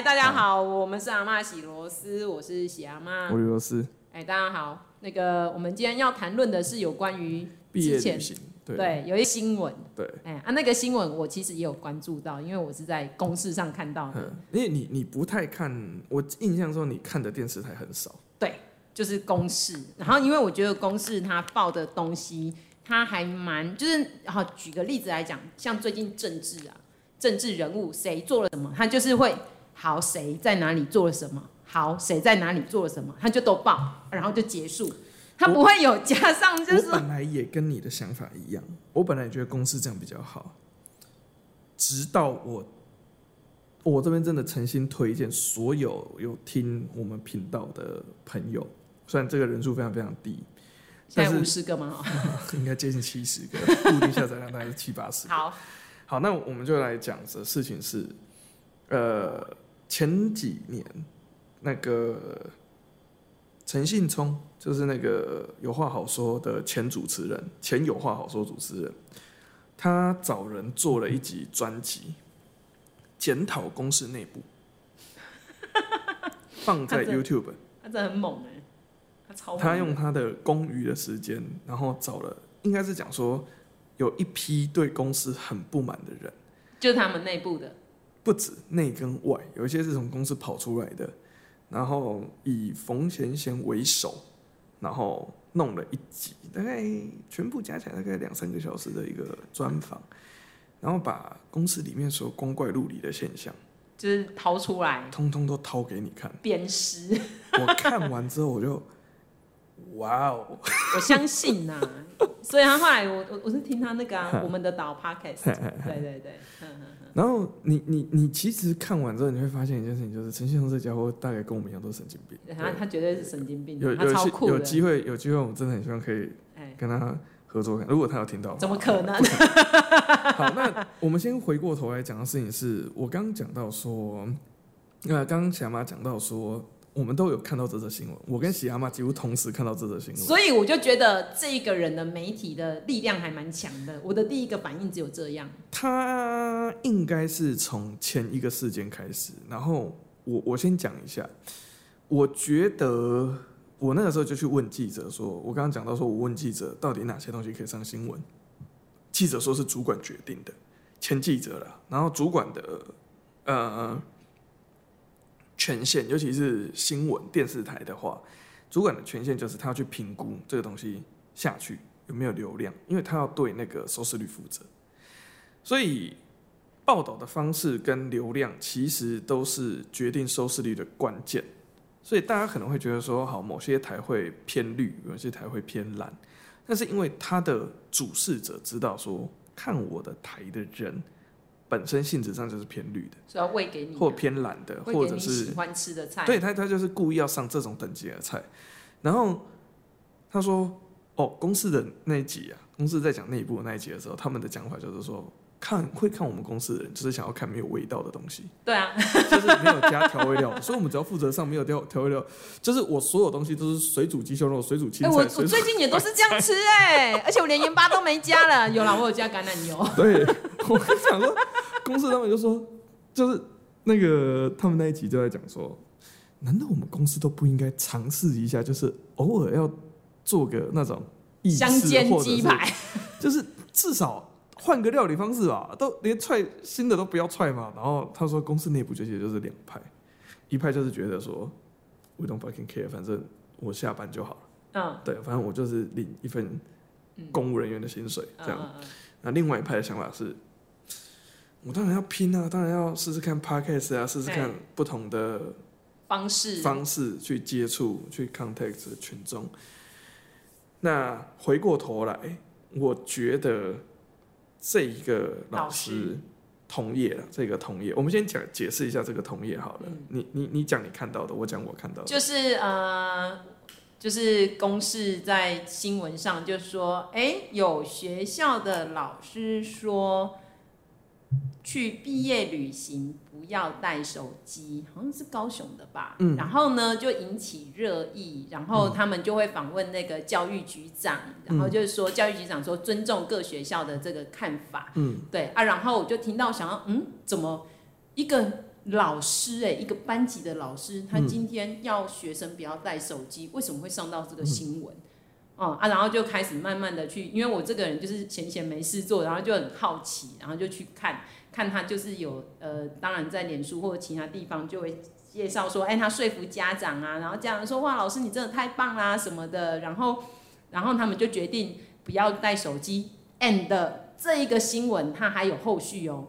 嗨，大家好，我们是阿妈喜螺丝，我是喜阿妈，我是螺丝。哎，大家好，那个我们今天要谈论的是有关于毕业旅行，对，对，有一新闻，对，哎啊，那个新闻我其实也有关注到，因为我是在公视上看到的。嗯，因为你你不太看，我印象中你看的电视台很少。对，就是公视，然后因为我觉得公视它报的东西，它还蛮就是，好举个例子来讲，像最近政治啊。政治人物谁做了什么，他就是会好谁在哪里做了什么，好谁在哪里做了什么，他就都报，然后就结束，他不会有加上就是。我本来也跟你的想法一样，我本来也觉得公司这样比较好，直到我我这边真的诚心推荐所有有听我们频道的朋友，虽然这个人数非常非常低，现在五十个吗？应该接近七十个，固定下载量大概是七八十。好。好，那我们就来讲的事情是，呃，前几年那个陈信聪，就是那个有话好说的前主持人，前有话好说主持人，他找人做了一集专辑，检讨公司内部，放在 YouTube，他真的很猛哎，他超，他用他的公余的时间，然后找了，应该是讲说。有一批对公司很不满的人，就是他们内部的，不止内跟外，有一些是从公司跑出来的，然后以冯贤贤为首，然后弄了一集，大概全部加起来大概两三个小时的一个专访，然后把公司里面所有光怪陆离的现象，就是掏出来，通通都掏给你看，鞭尸。我看完之后我就。哇哦！我相信呐，所以他后来我我我是听他那个啊，我们的岛 podcast，对对对，然后你你你其实看完之后，你会发现一件事情，就是陈信聪这家伙大概跟我们一样都是神经病。他他绝对是神经病，有有有机会有机会，我们真的很希望可以跟他合作。如果他有听到，怎么可能？好，那我们先回过头来讲的事情是，我刚刚讲到说，那刚刚小马讲到说。我们都有看到这则新闻，我跟喜阿妈几乎同时看到这则新闻，所以我就觉得这一个人的媒体的力量还蛮强的。我的第一个反应只有这样。他应该是从前一个事件开始，然后我我先讲一下，我觉得我那个时候就去问记者说，我刚刚讲到说我问记者到底哪些东西可以上新闻，记者说是主管决定的，前记者了，然后主管的呃。权限，尤其是新闻电视台的话，主管的权限就是他要去评估这个东西下去有没有流量，因为他要对那个收视率负责。所以报道的方式跟流量其实都是决定收视率的关键。所以大家可能会觉得说，好，某些台会偏绿，有些台会偏蓝，但是因为他的主事者知道说，看我的台的人。本身性质上就是偏绿的，是要喂给你，或偏蓝的，或者是喜欢吃的菜。对他，他就是故意要上这种等级的菜。然后他说：“哦，公司的那一集啊，公司在讲内部的那一集的时候，他们的讲法就是说。”看会看我们公司的人，就是想要看没有味道的东西。对啊，就是没有加调味料，所以我们只要负责上没有调调味料，就是我所有东西都是水煮鸡胸肉、水煮青菜。欸、我我最近也都是这样吃哎、欸，而且我连盐巴都没加了。有啦，我有加橄榄油。对，我想说，公司他们就说，就是那个他们那一集就在讲说，难道我们公司都不应该尝试一下，就是偶尔要做个那种香煎鸡排，就是至少。换个料理方式吧，都连踹新的都不要踹嘛。然后他说，公司内部这些就是两派，一派就是觉得说，we don't fucking care，反正我下班就好了。嗯，对，反正我就是领一份公务人员的薪水这样。那另外一派的想法是，我当然要拼啊，当然要试试看 podcast 啊，试试看不同的方式方式去接触去 contact 群众。那回过头来，我觉得。这一个老师同业了，这个同业，我们先讲解释一下这个同业好了。嗯、你你你讲你看到的，我讲我看到的。就是呃，就是公示在新闻上就说，哎，有学校的老师说。去毕业旅行不要带手机，好像是高雄的吧。嗯，然后呢就引起热议，然后他们就会访问那个教育局长，嗯、然后就是说教育局长说尊重各学校的这个看法。嗯，对啊，然后我就听到想要，嗯，怎么一个老师哎，一个班级的老师，他今天要学生不要带手机，为什么会上到这个新闻？哦啊，然后就开始慢慢的去，因为我这个人就是闲闲没事做，然后就很好奇，然后就去看看他就是有呃，当然在脸书或者其他地方就会介绍说，哎，他说服家长啊，然后家长说哇，老师你真的太棒啦什么的，然后然后他们就决定不要带手机，and 这一个新闻他还有后续哦。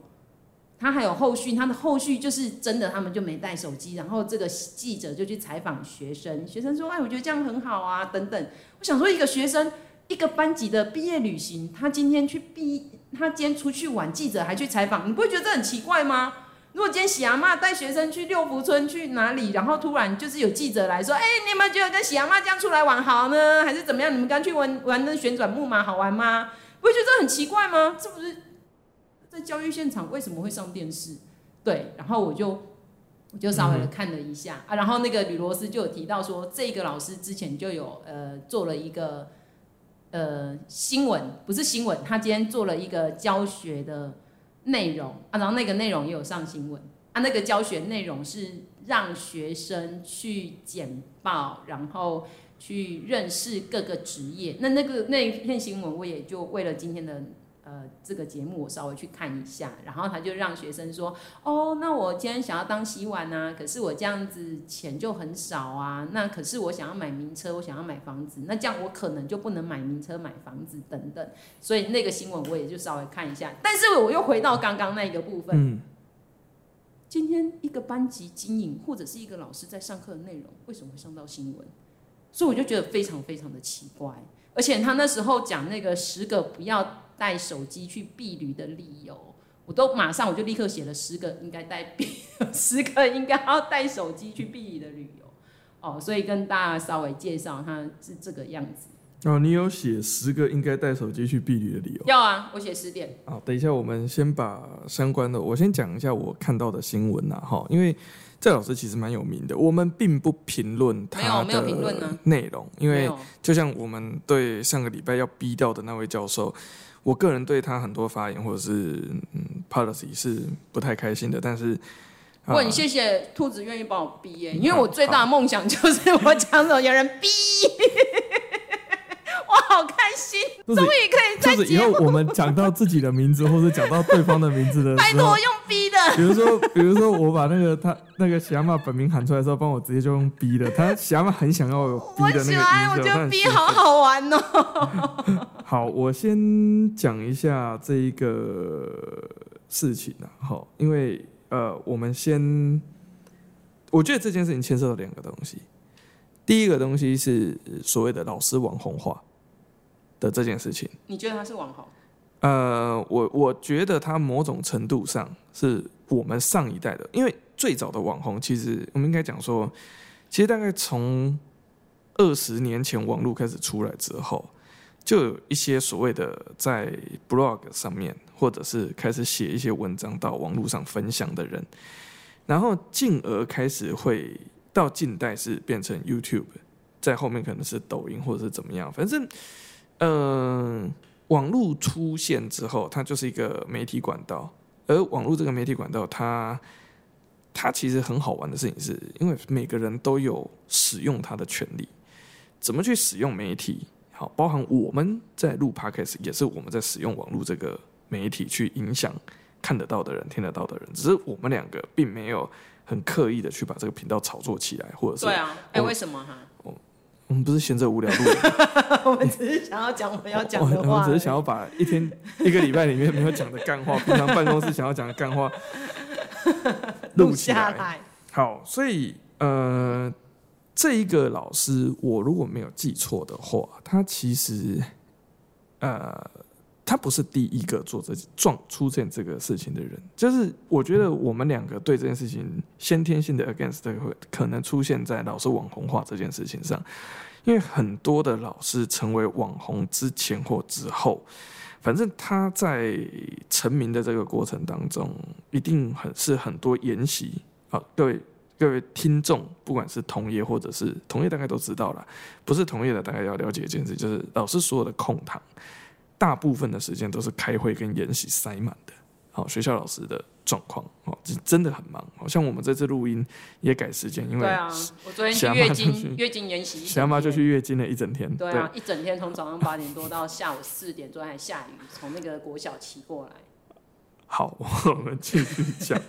他还有后续，他的后续就是真的，他们就没带手机，然后这个记者就去采访学生，学生说：“哎，我觉得这样很好啊，等等。”我想说，一个学生，一个班级的毕业旅行，他今天去毕，他今天出去玩，记者还去采访，你不会觉得这很奇怪吗？如果今天喜阿妈带学生去六福村去哪里，然后突然就是有记者来说：“哎，你们觉得跟喜阿妈这样出来玩好呢，还是怎么样？你们刚去玩玩那旋转木马好玩吗？不会觉得这很奇怪吗？是不是？”在教育现场为什么会上电视？对，然后我就我就稍微的看了一下、啊，然后那个吕罗斯就有提到说，这个老师之前就有呃做了一个呃新闻，不是新闻，他今天做了一个教学的内容啊，然后那个内容也有上新闻啊，那个教学内容是让学生去简报，然后去认识各个职业。那那个那一篇新闻，我也就为了今天的。呃，这个节目我稍微去看一下，然后他就让学生说：“哦，那我今天想要当洗碗啊，可是我这样子钱就很少啊。那可是我想要买名车，我想要买房子，那这样我可能就不能买名车、买房子等等。所以那个新闻我也就稍微看一下。但是我又回到刚刚那个部分，嗯，今天一个班级经营或者是一个老师在上课的内容，为什么会上到新闻？所以我就觉得非常非常的奇怪。而且他那时候讲那个十个不要。带手机去避旅的理由，我都马上我就立刻写了十个应该带毕，十个应该要带手机去避旅的理由。哦，所以跟大家稍微介绍，它是这个样子。哦，你有写十个应该带手机去避旅的理由？要啊，我写十点。好，等一下我们先把相关的，我先讲一下我看到的新闻呐，哈，因为这老师其实蛮有名的，我们并不评论他的内容，因为就像我们对上个礼拜要逼掉的那位教授。我个人对他很多发言或者是嗯 policy 是不太开心的，但是，我很谢谢兔子愿意帮我逼耶，因为我最大的梦想就是我讲什么有人逼，好开心，终于可以在就是以后我们讲到自己的名字或者讲到对方的名字的时候，拜托用 B 的，比如说比如说我把那个他那个喜阿妈本名喊出来的时候，帮我直接就用 B 的，他喜阿妈很想要有逼的那个音效，我觉得 B 好好玩哦。好，我先讲一下这一个事情啊。好，因为呃，我们先，我觉得这件事情牵涉到两个东西。第一个东西是所谓的老师网红化的这件事情。你觉得他是网红？呃，我我觉得他某种程度上是我们上一代的，因为最早的网红，其实我们应该讲说，其实大概从二十年前网络开始出来之后。就有一些所谓的在 blog 上面，或者是开始写一些文章到网络上分享的人，然后进而开始会到近代是变成 YouTube，在后面可能是抖音或者是怎么样，反正，嗯、呃，网络出现之后，它就是一个媒体管道，而网络这个媒体管道，它它其实很好玩的事情是，因为每个人都有使用它的权利，怎么去使用媒体？好，包含我们在录 Podcast，也是我们在使用网络这个媒体去影响看得到的人、听得到的人。只是我们两个并没有很刻意的去把这个频道炒作起来，或者是对啊，哎，为什么哈？我我们不是闲着无聊录，我们只是想要讲我们要讲的话，我们只是想要把一天 一个礼拜里面没有讲的干话，平常办公室想要讲的干话 录下来。好，所以呃。这一个老师，我如果没有记错的话，他其实，呃，他不是第一个做这撞出现这个事情的人。就是我觉得我们两个对这件事情先天性的 against 会可能出现在老师网红化这件事情上，因为很多的老师成为网红之前或之后，反正他在成名的这个过程当中，一定很是很多研习。好，各位。各位听众，不管是同业或者是同业，大概都知道了。不是同业的，大概要了解一件事，就是老师所有的空堂，大部分的时间都是开会跟研习塞满的。好学校老师的状况，哦，真的很忙。好像我们这次录音也改时间，因为对啊，我昨天去月经 月经研习，小妈就去月经了一整天。对啊，对一整天从早上八点多到下午四点多还下雨，从那个国小骑过来。好，我们继续讲。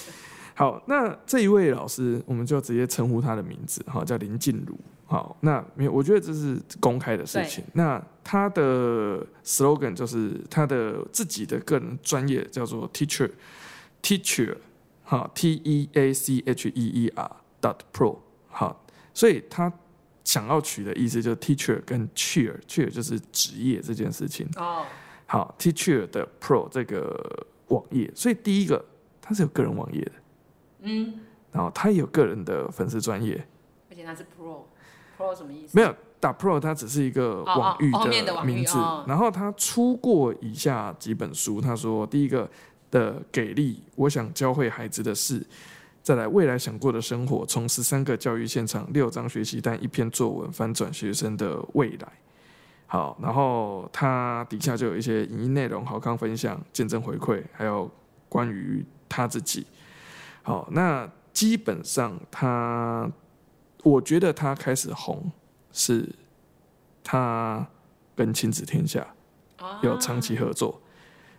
好，那这一位老师，我们就直接称呼他的名字，哈，叫林静茹。好，那没有，我觉得这是公开的事情。那他的 slogan 就是他的自己的个人专业叫做 teacher，teacher，哈，T E A C H E E R dot pro，好，所以他想要取的意思就是 teacher 跟 cheer，cheer 就是职业这件事情。哦，好，teacher 的 pro 这个网页，所以第一个他是有个人网页的，嗯，然后他也有个人的粉丝专业，而且他是 pro。Pro 什么意思？没有，打 Pro 它只是一个网域的名字。然后他出过以下几本书。他说，第一个的给力，我想教会孩子的事。再来，未来想过的生活，从十三个教育现场，六张学习单，一篇作文，翻转学生的未来。好，然后他底下就有一些影音内容，好康分享，见证回馈，还有关于他自己。好，那基本上他。我觉得他开始红，是他跟亲子天下有长期合作，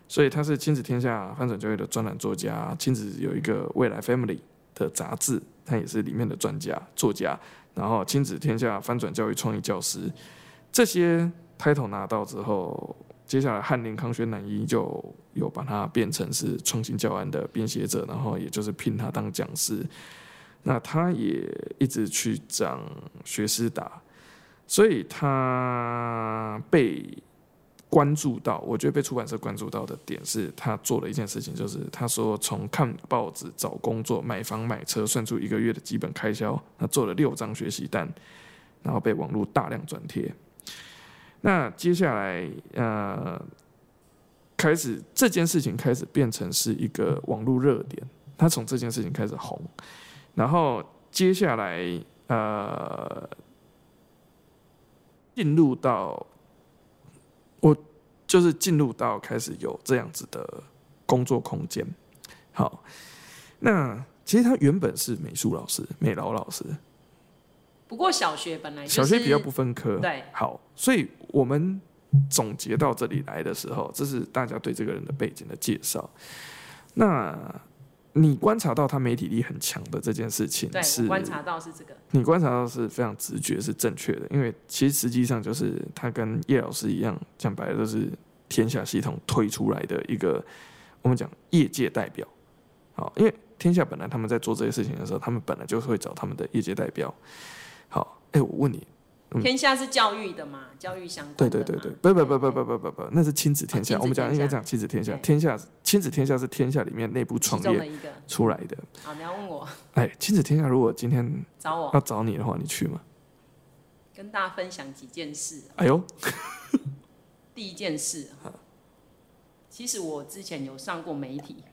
所以他是亲子天下翻转教育的专栏作家。亲子有一个未来 Family 的杂志，他也是里面的专家作家。然后亲子天下翻转教育创意教师，这些 title 拿到之后，接下来翰林康轩南一就有把他变成是创新教案的编写者，然后也就是聘他当讲师。那他也一直去讲学思达，所以他被关注到。我觉得被出版社关注到的点是他做了一件事情，就是他说从看报纸、找工作、买房、买车，算出一个月的基本开销，他做了六张学习单，然后被网络大量转贴。那接下来，呃，开始这件事情开始变成是一个网络热点，他从这件事情开始红。然后接下来，呃，进入到我就是进入到开始有这样子的工作空间。好，那其实他原本是美术老师，美劳老师。不过小学本来、就是、小学比较不分科，对。好，所以我们总结到这里来的时候，这是大家对这个人的背景的介绍。那。你观察到他媒体力很强的这件事情，是观察到是这个。你观察到是非常直觉是正确的，因为其实实际上就是他跟叶老师一样，讲白了就是天下系统推出来的一个我们讲业界代表。好，因为天下本来他们在做这些事情的时候，他们本来就会找他们的业界代表。好，哎，我问你。天下是教育的嘛，教育相关。对对对对，不不不不不不不不，那是亲子天下。我们讲应该讲亲子天下，天下亲子天下是天下里面内部创业出来的。好，你要问我。哎，亲子天下如果今天找我要找你的话，你去吗？跟大家分享几件事。哎呦，第一件事，其实我之前有上过媒体，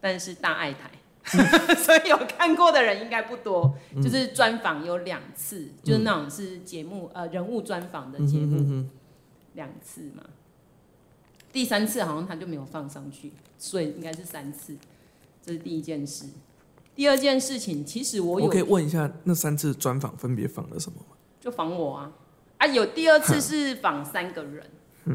但是大爱台。所以有看过的人应该不多，嗯、就是专访有两次，嗯、就是那种是节目呃人物专访的节目，两、嗯、次嘛。第三次好像他就没有放上去，所以应该是三次。这是第一件事。第二件事情，其实我有我可以问一下，那三次专访分别访了什么吗？就访我啊啊！有第二次是访三个人。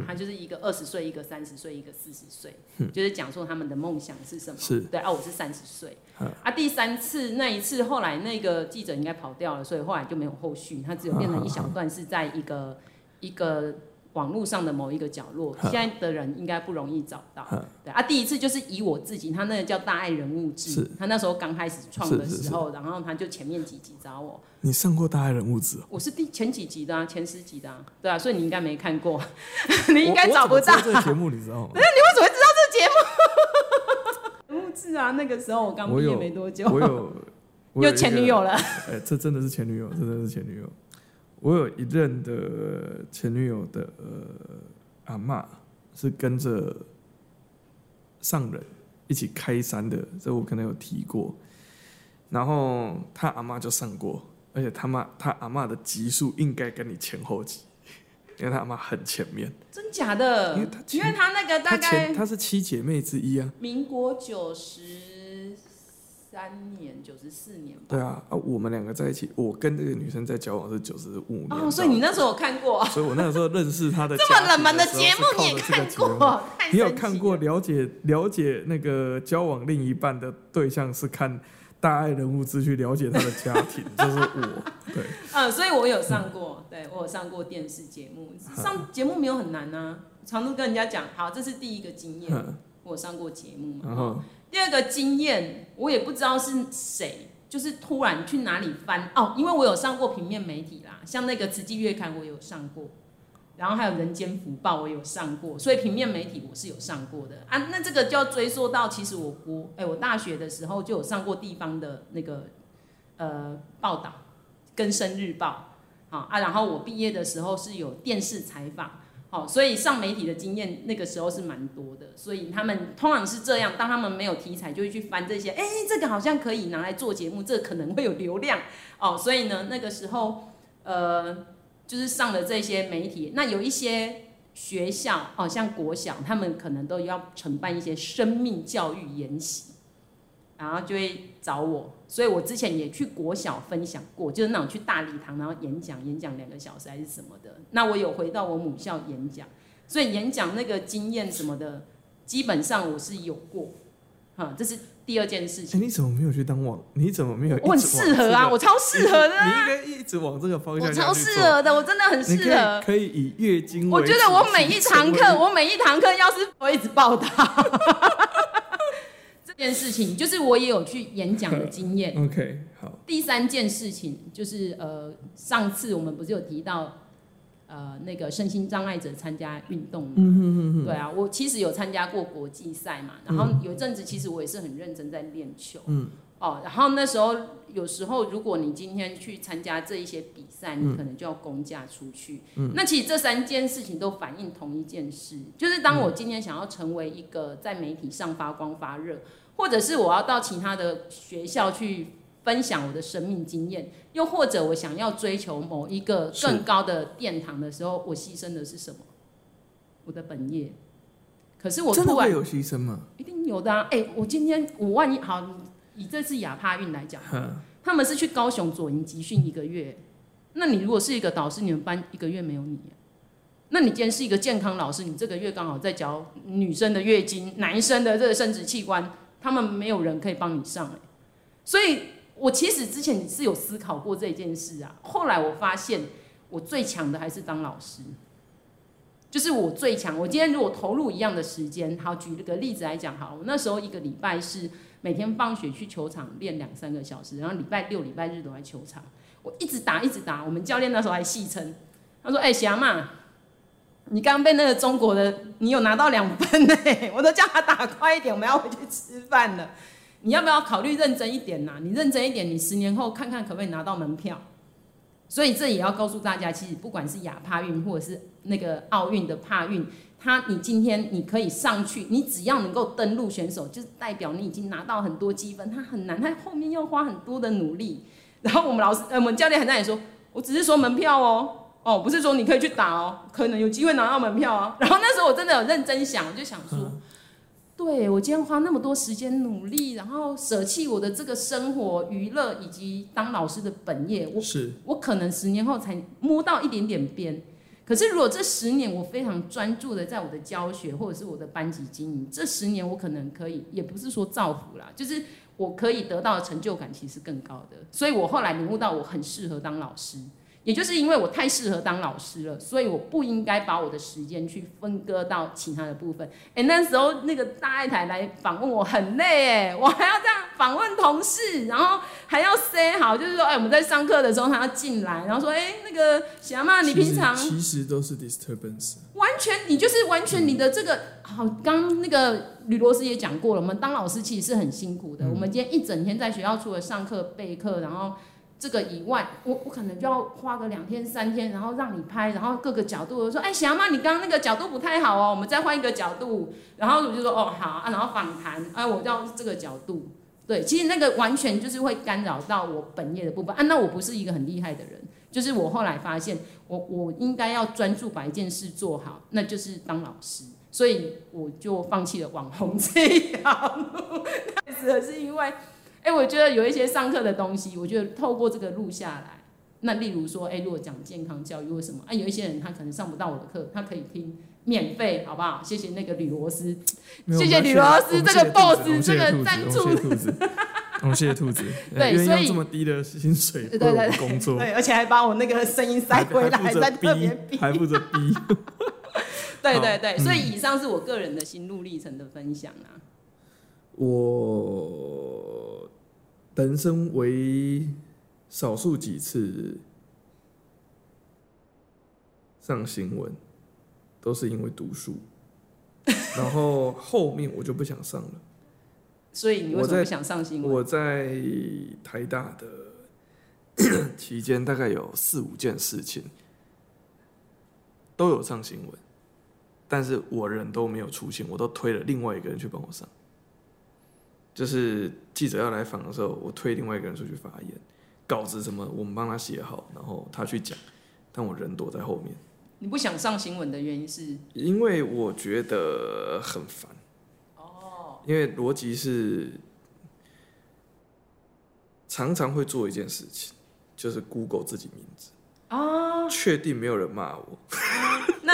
他就是一个二十岁，一个三十岁，一个四十岁，就是讲说他们的梦想是什么。是对啊，我是三十岁。啊，第三次那一次，后来那个记者应该跑掉了，所以后来就没有后续，他只有变成一小段是在一个一个。网络上的某一个角落，现在的人应该不容易找到。对啊，第一次就是以我自己，他那个叫大爱人物志，他那时候刚开始创的时候，然后他就前面几集找我。你上过大爱人物志？我是第前几集的啊，前十集的啊，对啊，所以你应该没看过，你应该找不到。这个节目你知道吗？那 你为什么会知道这个节目？人物志啊，那个时候我刚毕业没多久，我有，有前女友了。哎，这真的是前女友，真的是前女友。我有一任的前女友的阿嬷，是跟着上人一起开山的，这我可能有提过。然后他阿妈就上过，而且他妈他阿妈的级数应该跟你前后级。因为他阿妈很前面。真假的？因为他因为他那个大概他是七姐妹之一啊。民国九十三年、九十四年吧。对啊，啊，我们两个在一起，我跟这个女生在交往是九十五年。哦，所以你那时候有看过？所以我那个时候认识她的。这么冷门的节目你也看过？你有看过了解了解那个交往另一半的对象是看？大爱人物志去了解他的家庭，就是我 对。嗯，所以我有上过，对我有上过电视节目，上节目没有很难啊。常都跟人家讲，好，这是第一个经验，我有上过节目嘛。然后第二个经验，我也不知道是谁，就是突然去哪里翻哦，因为我有上过平面媒体啦，像那个《慈济月刊》，我有上过。然后还有人间福报，我有上过，所以平面媒体我是有上过的啊。那这个就要追溯到，其实我国哎，我大学的时候就有上过地方的那个呃报道，更生日报，好啊。然后我毕业的时候是有电视采访，哦，所以上媒体的经验那个时候是蛮多的。所以他们通常是这样，当他们没有题材，就会去翻这些，哎，这个好像可以拿来做节目，这可能会有流量哦。所以呢，那个时候呃。就是上了这些媒体，那有一些学校哦，像国小，他们可能都要承办一些生命教育研习，然后就会找我，所以我之前也去国小分享过，就是那种去大礼堂然后演讲，演讲两个小时还是什么的。那我有回到我母校演讲，所以演讲那个经验什么的，基本上我是有过，哈，这是。第二件事情，你怎么没有去当网？你怎么没有？我很适合啊，我超适合的。你应该一直往这个方向。我超适合的，我真的很适合。可以以月经。我觉得我每一堂课，我每一堂课要是我一直报答这件事情，就是我也有去演讲的经验。OK，好。第三件事情就是呃，上次我们不是有提到。呃，那个身心障碍者参加运动嘛，嗯哼哼哼，对啊，我其实有参加过国际赛嘛，然后有一阵子其实我也是很认真在练球，嗯，哦，然后那时候有时候如果你今天去参加这一些比赛，你可能就要公假出去，嗯，那其实这三件事情都反映同一件事，就是当我今天想要成为一个在媒体上发光发热，或者是我要到其他的学校去。分享我的生命经验，又或者我想要追求某一个更高的殿堂的时候，我牺牲的是什么？我的本业。可是我突然真的会有牺牲吗？一定有的啊！哎、欸，我今天我万一好，以这次亚帕运来讲，他们是去高雄左营集训一个月。那你如果是一个导师，你们班一个月没有你，那你今天是一个健康老师，你这个月刚好在教女生的月经、男生的这个生殖器官，他们没有人可以帮你上，所以。我其实之前是有思考过这件事啊，后来我发现我最强的还是当老师，就是我最强。我今天如果投入一样的时间，好，举了个例子来讲，好，我那时候一个礼拜是每天放学去球场练两三个小时，然后礼拜六、礼拜日都在球场，我一直打一直打。我们教练那时候还戏称，他说：“哎、欸，霞嘛，你刚刚被那个中国的，你有拿到两分呢。”我都叫他打快一点，我们要回去吃饭了。你要不要考虑认真一点呐、你认真一点，你十年后看看可不可以拿到门票。所以这也要告诉大家，其实不管是亚帕运或者是那个奥运的帕运，他你今天你可以上去，你只要能够登录选手，就代表你已经拿到很多积分。他很难，他后面要花很多的努力。然后我们老师，呃，我们教练还在那里说，我只是说门票哦，哦，不是说你可以去打哦，可能有机会拿到门票啊。然后那时候我真的有认真想，我就想说。对，我今天花那么多时间努力，然后舍弃我的这个生活、娱乐以及当老师的本业，我是我可能十年后才摸到一点点边。可是如果这十年我非常专注的在我的教学或者是我的班级经营，这十年我可能可以，也不是说造福啦，就是我可以得到的成就感其实更高的。所以我后来领悟到，我很适合当老师。也就是因为我太适合当老师了，所以我不应该把我的时间去分割到其他的部分。哎，那时候那个大爱台来访问我很累哎，我还要这样访问同事，然后还要 say 好，就是说哎，我们在上课的时候他要进来，然后说哎，那个小妈，你平常其实，都是 disturbance，完全你就是完全你的这个、嗯、好，刚那个吕罗斯也讲过了，我们当老师其实是很辛苦的。嗯、我们今天一整天在学校除了上课备课，然后。这个以外，我我可能就要花个两天三天，然后让你拍，然后各个角度，我说，哎，小妈，你刚刚那个角度不太好哦，我们再换一个角度，然后我就说，哦，好啊，然后访谈，哎，我要这个角度，对，其实那个完全就是会干扰到我本业的部分啊，那我不是一个很厉害的人。就是我后来发现，我我应该要专注把一件事做好，那就是当老师，所以我就放弃了网红这一条路。开始是因为，哎，我觉得有一些上课的东西，我觉得透过这个录下来，那例如说，哎，如果讲健康教育为什么啊？有一些人他可能上不到我的课，他可以听。免费，好不好？谢谢那个吕罗斯，谢谢吕罗斯这个 boss 这个赞助。谢谢兔子，对，所以这么低的薪水，对对对，工作，对，而且还把我那个声音塞回来，还在特别逼，还负责逼。对对对，所以以上是我个人的心路历程的分享啊。我人生为少数几次上新闻。都是因为读书，然后后面我就不想上了。所以你为什么不想上新闻？我在台大的期间，大概有四五件事情都有上新闻，但是我人都没有出现，我都推了另外一个人去帮我上。就是记者要来访的时候，我推另外一个人出去发言，稿子什么我们帮他写好，然后他去讲，但我人躲在后面。你不想上新闻的原因是？因为我觉得很烦。哦。因为逻辑是常常会做一件事情，就是 Google 自己名字。啊。确定没有人骂我。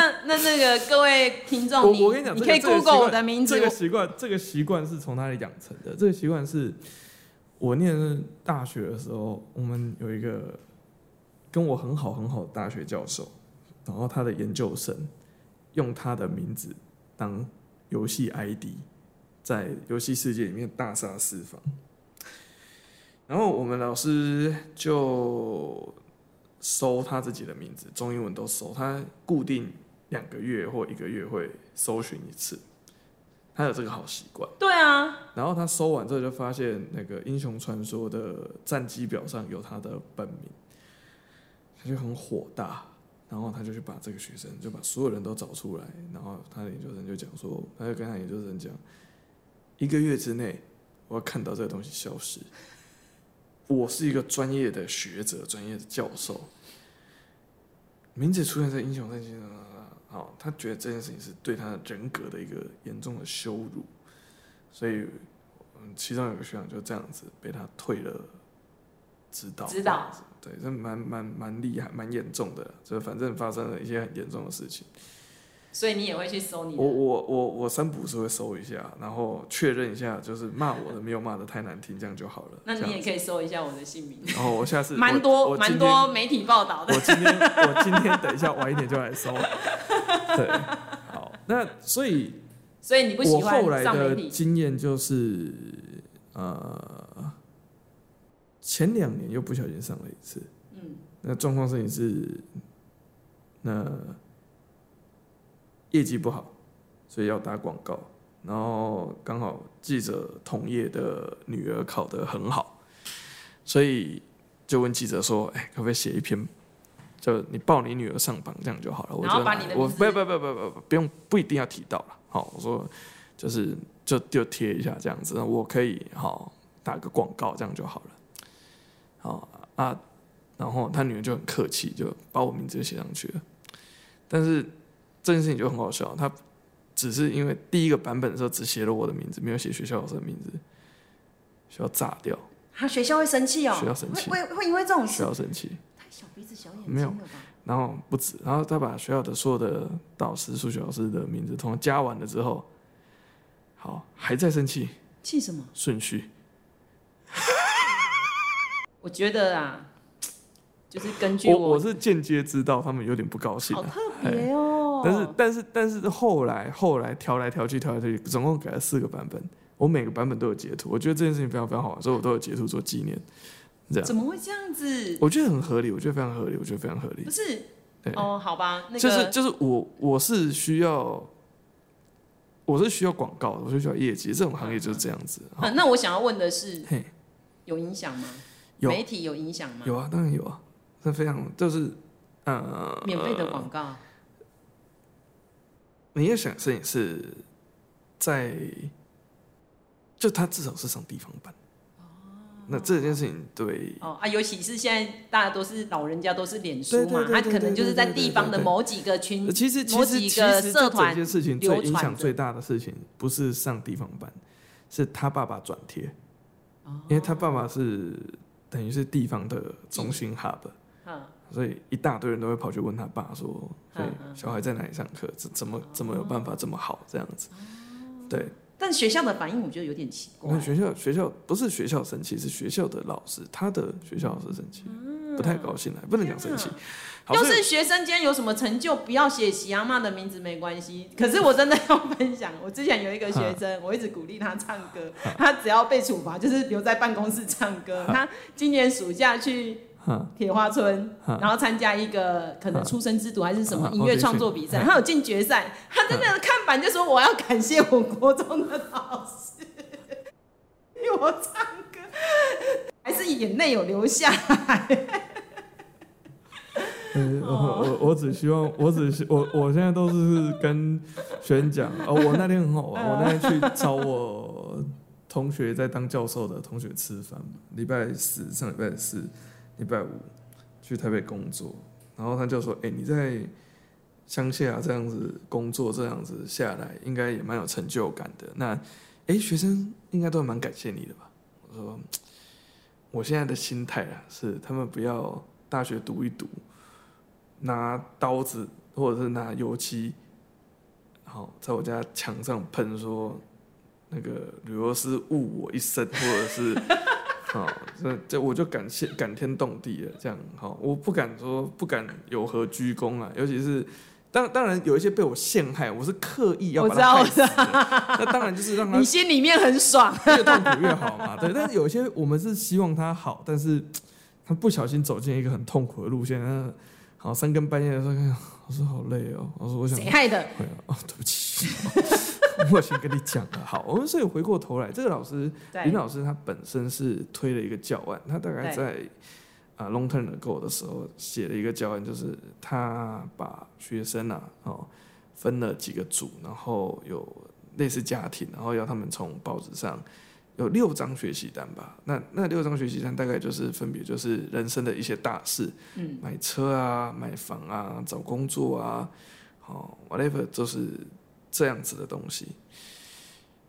那那那个各位听众，我我跟你讲，你可以 Google 我的名字。这个习惯，这个习惯是从哪里养成的？这个习惯是我念大学的时候，我们有一个跟我很好很好的大学教授。然后他的研究生用他的名字当游戏 ID，在游戏世界里面大杀四方。然后我们老师就搜他自己的名字，中英文都搜。他固定两个月或一个月会搜寻一次，他有这个好习惯。对啊。然后他搜完之后就发现那个英雄传说的战绩表上有他的本名，他就很火大。然后他就去把这个学生，就把所有人都找出来，然后他的研究生就讲说，他就跟他研究生讲，一个月之内我要看到这个东西消失。我是一个专业的学者，专业的教授，名字出现在英雄战记上，好，他觉得这件事情是对他人格的一个严重的羞辱，所以，嗯，其中有个学长就这样子被他退了指导，指导。对，这蛮蛮蛮厉害，蛮严重的，就反正发生了一些很严重的事情。所以你也会去搜你？我我我我三不是会搜一下，然后确认一下，就是骂我的没有骂的太难听，这样就好了。那你也可以搜一下我的姓名。然后我下次蛮多蛮多媒体报道的。我今天我今天等一下晚一点就来搜。对，好，那所以所以你不喜欢我后来的经验就是呃。前两年又不小心上了一次，嗯，那状况是你是，那业绩不好，所以要打广告，然后刚好记者同业的女儿考得很好，所以就问记者说：“哎、欸，可不可以写一篇，就你报你女儿上榜这样就好了。”我就把你的我不不不不不不不用不一定要提到了，好，我说就是就就贴一下这样子，我可以好打个广告这样就好了。好啊，然后他女儿就很客气，就把我名字写上去了。但是这件事情就很好笑，他只是因为第一个版本的时候只写了我的名字，没有写学校老师的名字，学校炸掉。他学校会生气哦，学校生气，会会因为这种事学校生气。太小鼻子小眼睛没有，然后不止，然后他把学校的所有的导师、数学老师的名字通加完了之后，好还在生气，气什么？顺序。我觉得啊，就是根据我，我，我是间接知道他们有点不高兴，好特别哦。但是但是但是后来后来调来调去调来调去，总共改了四个版本，我每个版本都有截图。我觉得这件事情非常非常好玩，所以我都有截图做纪念。这样怎么会这样子？我觉得很合理，我觉得非常合理，我觉得非常合理。不是，哦，好吧，那个、就是就是我我是需要，我是需要广告的，我是需要业绩，这种行业就是这样子。那我想要问的是，有影响吗？媒体有影响吗？有啊，当然有啊，那非常就是呃，免费的广告。你要想摄影师在，就他至少是上地方班，那这件事情对哦啊，尤其是现在大家都是老人家，都是脸书嘛，他可能就是在地方的某几个群，其实某几个社团，这件事情最影响最大的事情，不是上地方班，是他爸爸转贴，因为他爸爸是等于是地方的中心 hub，所以一大堆人都会跑去问他爸说，所以小孩在哪里上课，怎怎么怎么有办法这么好这样子，对。但学校的反应我觉得有点奇怪。学校学校不是学校生气，是学校的老师，他的学校老师生气，嗯、不太高兴了，不能讲生气。要是学生间有什么成就，不要写喜阿妈的名字没关系。可是我真的要分享，我之前有一个学生，我一直鼓励他唱歌，他只要被处罚就是留在办公室唱歌。他今年暑假去。铁花村，然后参加一个可能出生之犊还是什么音乐创作比赛，他有进决赛。他真的看板就说：“我要感谢我国中的老师，因为我唱歌还是眼泪有流下来。”嗯，我我我只希望，我只希我我现在都是跟学生讲哦，我那天很好玩，我那天去找我同学在当教授的同学吃饭，礼拜四上礼拜四。礼拜五去台北工作，然后他就说：“哎、你在乡下这样子工作，这样子下来，应该也蛮有成就感的。那，哎、学生应该都蛮感谢你的吧？”我说：“我现在的心态啊，是他们不要大学读一读，拿刀子或者是拿油漆，好在我家墙上喷说那个旅游师误我一生，或者是。”好，这这我就感谢感天动地了，这样好，我不敢说不敢有何居功啊，尤其是当当然有一些被我陷害，我是刻意要把他害死的，那当然就是让他你心里面很爽，越痛苦越好嘛，对。但是有些我们是希望他好，但是他不小心走进一个很痛苦的路线，那好三更半夜的时候，我说好累哦，我说我想谁害的？对啊，哦，对不起。我先跟你讲了，好，我们所以回过头来，这个老师林老师他本身是推了一个教案，他大概在啊 long term ago 的时候写了一个教案，就是他把学生啊哦分了几个组，然后有类似家庭，然后要他们从报纸上有六张学习单吧，那那六张学习单大概就是分别就是人生的一些大事，嗯，买车啊，买房啊，找工作啊，好 whatever 就是。这样子的东西，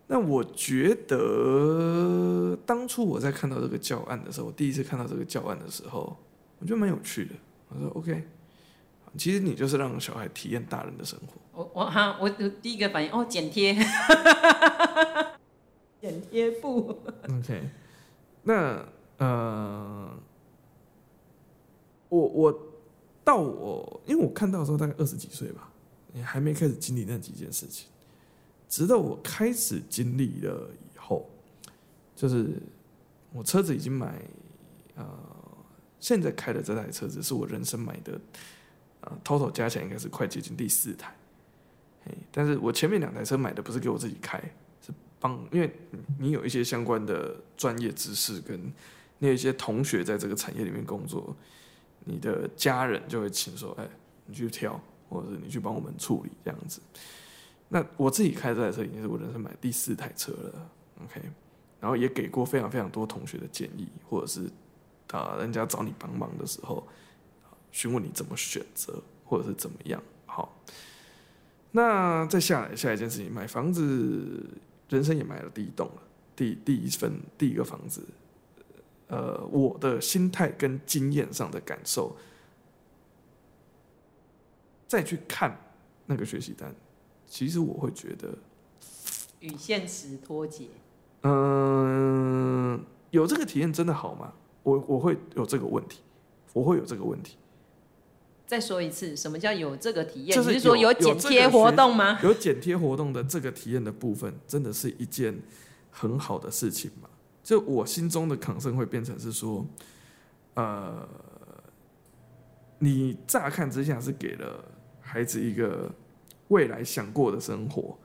那我觉得当初我在看到这个教案的时候，我第一次看到这个教案的时候，我觉得蛮有趣的。我说 OK，其实你就是让小孩体验大人的生活。我我哈，我第一个反应哦，剪贴，剪贴布。OK，那呃，我我到我，因为我看到的时候大概二十几岁吧。你还没开始经历那几件事情，直到我开始经历了以后，就是我车子已经买，呃，现在开的这台车子是我人生买的，呃，total 加起来应该是快接近第四台，嘿但是我前面两台车买的不是给我自己开，是帮，因为你有一些相关的专业知识，跟你有一些同学在这个产业里面工作，你的家人就会请说，哎，你去挑。或者是你去帮我们处理这样子，那我自己开这台车已经是我人生买第四台车了，OK，然后也给过非常非常多同学的建议，或者是啊人家找你帮忙的时候，询问你怎么选择，或者是怎么样。好，那再下来下一件事情，买房子，人生也买了第一栋了，第第一份第一个房子，呃，我的心态跟经验上的感受。再去看那个学习单，其实我会觉得与现实脱节。嗯，有这个体验真的好吗？我我会有这个问题，我会有这个问题。再说一次，什么叫有这个体验？就是说有剪贴活动吗？有剪贴活动的这个体验的部分，真的是一件很好的事情吗？就我心中的 concern 会变成是说，呃，你乍看之下是给了。孩子一个未来想过的生活，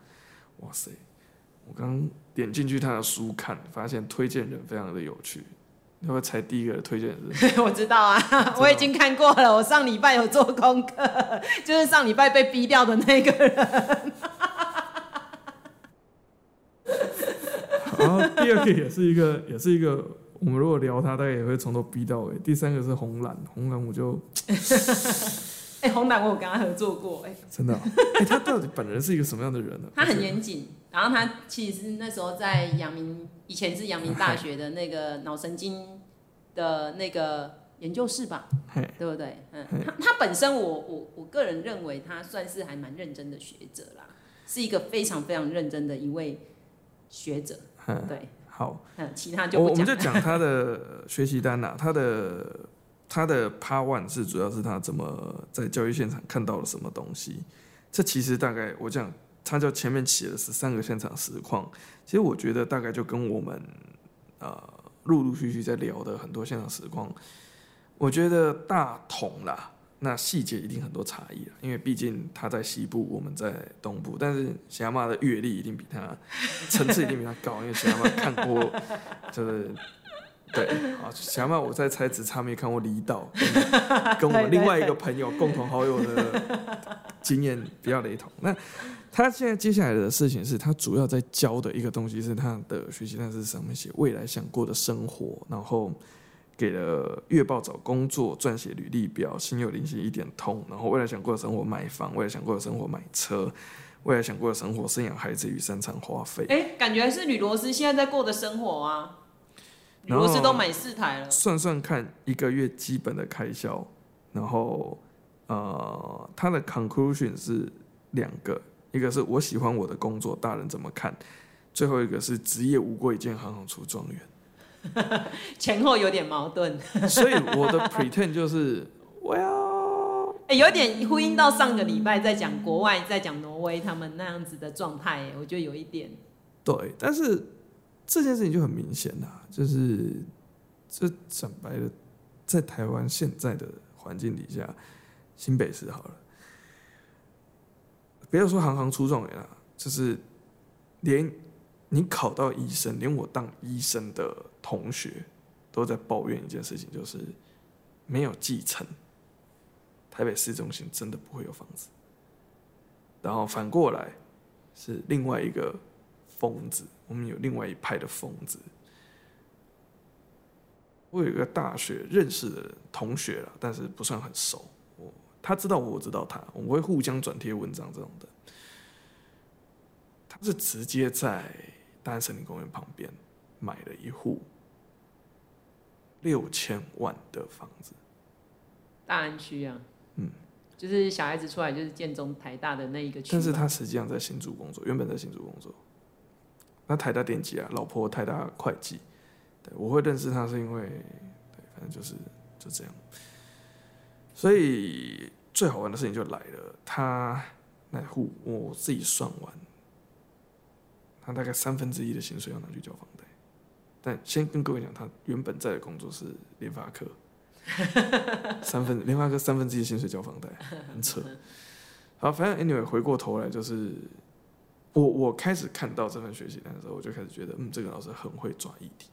哇塞！我刚点进去他的书看，发现推荐人非常的有趣。你会不会猜第一个推荐人？我知道啊，我已经看过了。我上礼拜有做功课，就是上礼拜被逼掉的那个人。然后第二个也是一个，也是一个我们如果聊他，大概也会从头逼到尾。第三个是红蓝，红蓝我就，哎、欸，红蓝我有跟他合作过、欸，哎，真的、喔，哎、欸，他到底本人是一个什么样的人呢？他很严谨，然后他其实那时候在阳明，以前是阳明大学的那个脑神经的那个研究室吧，对不对？嗯，他他本身我我我个人认为他算是还蛮认真的学者啦，是一个非常非常认真的一位学者，对。好，嗯其他就我我们就讲他的学习单呐，他的他的 Part One 是主要是他怎么在教育现场看到了什么东西。这其实大概我讲，他就前面写了十三个现场实况，其实我觉得大概就跟我们呃陆陆续续在聊的很多现场实况，我觉得大同啦。那细节一定很多差异啊，因为毕竟他在西部，我们在东部，但是霞妈的阅历一定比他层次一定比他高，因为霞妈看过，就是对啊，霞妈我在猜只差没看过离岛，跟我们另外一个朋友共同好友的经验比较雷同。那他现在接下来的事情是他主要在教的一个东西是他的学习单是上面写未来想过的生活，然后。给了月报找工作，撰写履历表，心有灵犀一点通。然后未来想过的生活，买房；未来想过的生活，买车；未来想过的生活，生养孩子与三餐花费。哎、欸，感觉是吕罗斯现在在过的生活啊。吕罗斯都买四台了。算算看，一个月基本的开销，然后呃，他的 conclusion 是两个，一个是我喜欢我的工作，大人怎么看？最后一个是职业无过一件，行行出状元。前后有点矛盾，所以我的 pretend 就是我要，哎，有点呼应到上个礼拜在讲国外，在讲挪威他们那样子的状态，我觉得有一点。对，但是这件事情就很明显啦，就是这讲白了，在台湾现在的环境底下，新北市好了，不要说行行出状元啊，就是连。你考到医生，连我当医生的同学都在抱怨一件事情，就是没有继承。台北市中心真的不会有房子。然后反过来是另外一个疯子，我们有另外一派的疯子。我有一个大学认识的同学了，但是不算很熟。我他知道我，我知道他，我们会互相转贴文章这种的。他是直接在。大安森林公园旁边买了一户六千万的房子，大安区啊，嗯，就是小孩子出来就是建中台大的那一个区。但是他实际上在新竹工作，原本在新竹工作。那台大电机啊，老婆台大会计，对，我会认识他是因为，对，反正就是就这样。所以最好玩的事情就来了，他那户我自己算完。他大概三分之一的薪水要拿去交房贷，但先跟各位讲，他原本在的工作是联发科，三分联发科三分之一的薪水交房贷，很扯。好，反正 anyway 回过头来就是，我我开始看到这份学习单的时候，我就开始觉得，嗯，这个老师很会抓议题。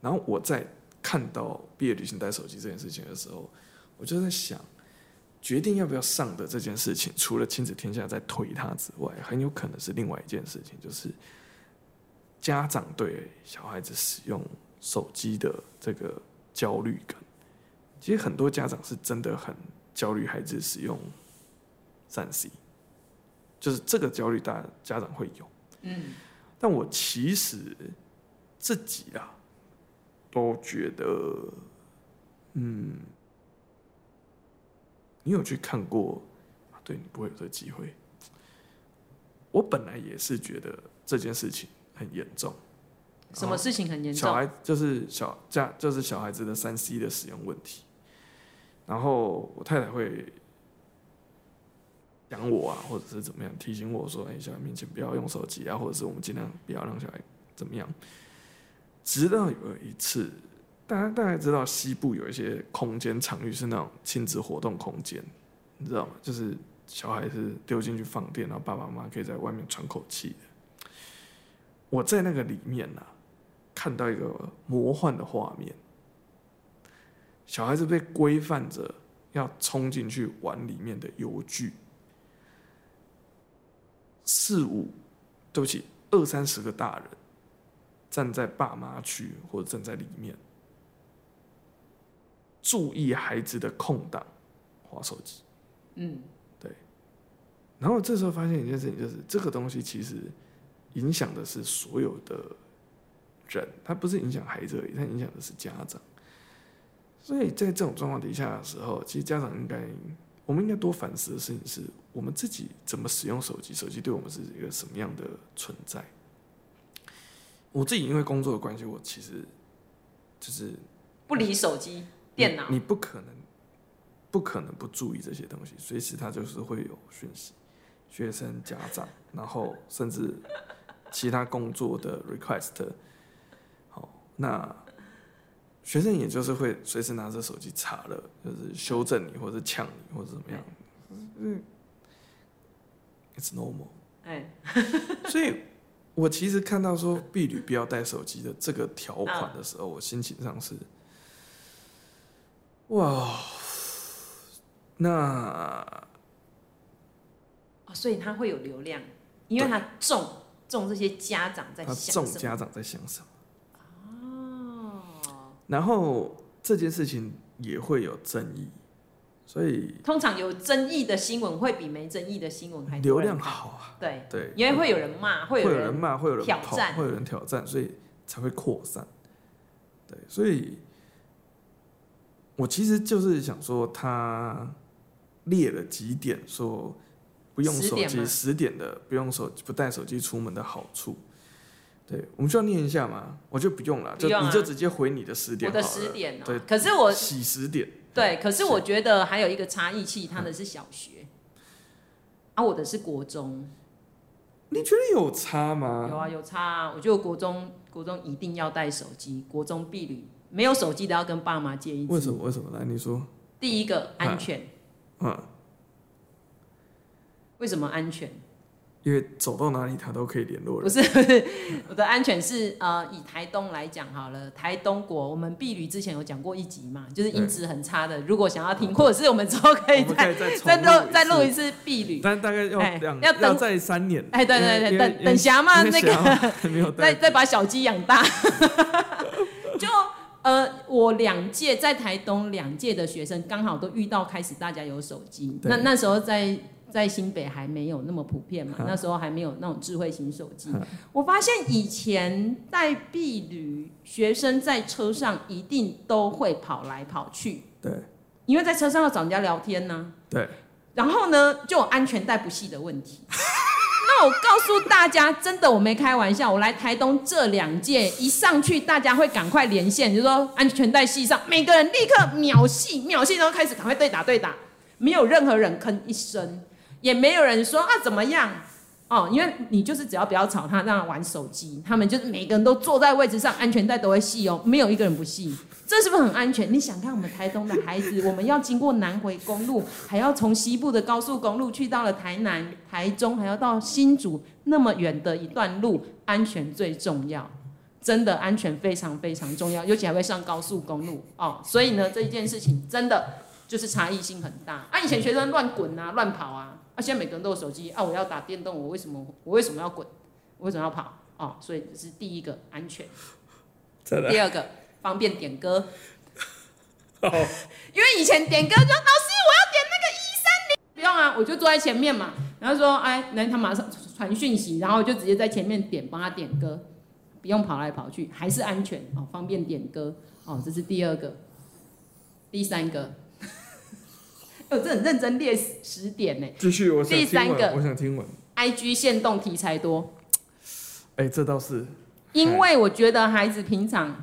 然后我在看到毕业旅行带手机这件事情的时候，我就在想。决定要不要上的这件事情，除了亲子天下在推他之外，很有可能是另外一件事情，就是家长对小孩子使用手机的这个焦虑感。其实很多家长是真的很焦虑孩子使用三 C，就是这个焦虑大家长会有。嗯，但我其实自己啊，都觉得，嗯。你有去看过？对，你不会有这个机会。我本来也是觉得这件事情很严重。什么事情很严重？小孩就是小家，就是小孩子的三 C 的使用问题。然后我太太会讲我啊，或者是怎么样提醒我说：“哎，小孩面前不要用手机啊，或者是我们尽量不要让小孩怎么样。”直到有一次。大家大概知道西部有一些空间场域是那种亲子活动空间，你知道吗？就是小孩子丢进去放电，然后爸爸妈妈可以在外面喘口气的。我在那个里面呢、啊，看到一个魔幻的画面，小孩子被规范着要冲进去玩里面的游具，四五，对不起，二三十个大人站在爸妈区或者站在里面，注意孩子的空档，划手机。嗯，对。然后这时候发现一件事情，就是这个东西其实影响的是所有的人，它不是影响孩子而已，它影响的是家长。所以在这种状况底下的时候，其实家长应该，我们应该多反思的事情是，我们自己怎么使用手机，手机对我们是一个什么样的存在。我自己因为工作的关系，我其实就是不离手机、电脑，你不可能不可能不注意这些东西，随时它就是会有讯息，学生、家长，然后甚至其他工作的 request，好，那学生也就是会随时拿着手机查了，就是修正你，或者呛你，或者怎么样，嗯，it's normal，哎，所以。我其实看到说婢女不要带手机的这个条款的时候，我心情上是，哇，那，哦，所以他会有流量，因为他重重这些家长在想什么？重家长在想什么？哦，然后这件事情也会有争议。所以，通常有争议的新闻会比没争议的新闻还流量好啊。对对，因为会有人骂，会有人骂，会有人挑战，会有人挑战，所以才会扩散。对，所以，我其实就是想说，他列了几点，说不用手机，十点的不用手不带手机出门的好处。对，我们需要念一下吗？我就不用了，就你就直接回你的十点。我的十点，对，可是我洗十点。对，可是我觉得还有一个差异器，他的是小学，啊，我的是国中。你觉得有差吗？有啊，有差啊。我觉得国中国中一定要带手机，国中必旅没有手机都要跟爸妈借一支。为什么？为什么？来，你说。第一个安全。嗯。为什么安全？因为走到哪里他都可以联络人。不是，不是，我的安全是呃，以台东来讲好了，台东国我们碧旅之前有讲过一集嘛，就是音质很差的，如果想要听，或者是我们之后可以再再录再录一次碧旅，但大概要两要等再三年，哎，对对对，等等霞嘛那个，再再把小鸡养大，就呃，我两届在台东两届的学生刚好都遇到开始大家有手机，那那时候在。在新北还没有那么普遍嘛，那时候还没有那种智慧型手机。我发现以前带毕旅学生在车上一定都会跑来跑去，对，因为在车上要找人家聊天呢。对，然后呢就有安全带不系的问题。那我告诉大家，真的我没开玩笑，我来台东这两届一上去，大家会赶快连线，就说安全带系上，每个人立刻秒系，秒系都开始赶快对打对打，没有任何人吭一声。也没有人说啊怎么样？哦，因为你就是只要不要吵他，让他玩手机，他们就是每个人都坐在位置上，安全带都会系哦，没有一个人不系，这是不是很安全？你想看我们台东的孩子，我们要经过南回公路，还要从西部的高速公路去到了台南、台中，还要到新竹那么远的一段路，安全最重要，真的安全非常非常重要，尤其还会上高速公路。哦，所以呢，这一件事情真的就是差异性很大。啊，以前学生乱滚啊，乱跑啊。啊，现在每个人都有手机啊！我要打电动，我为什么我为什么要滚？我为什么要跑？哦，所以这是第一个安全。第二个方便点歌。哦。因为以前点歌说老师我要点那个一三零，不用啊，我就坐在前面嘛。然后说哎，那他马上传讯息，然后我就直接在前面点，帮他点歌，不用跑来跑去，还是安全哦，方便点歌哦，这是第二个。第三个。我这很认真列十点呢。继续，我第三个，我想听闻。IG 限动题材多。哎、欸，这倒是。因为我觉得孩子平常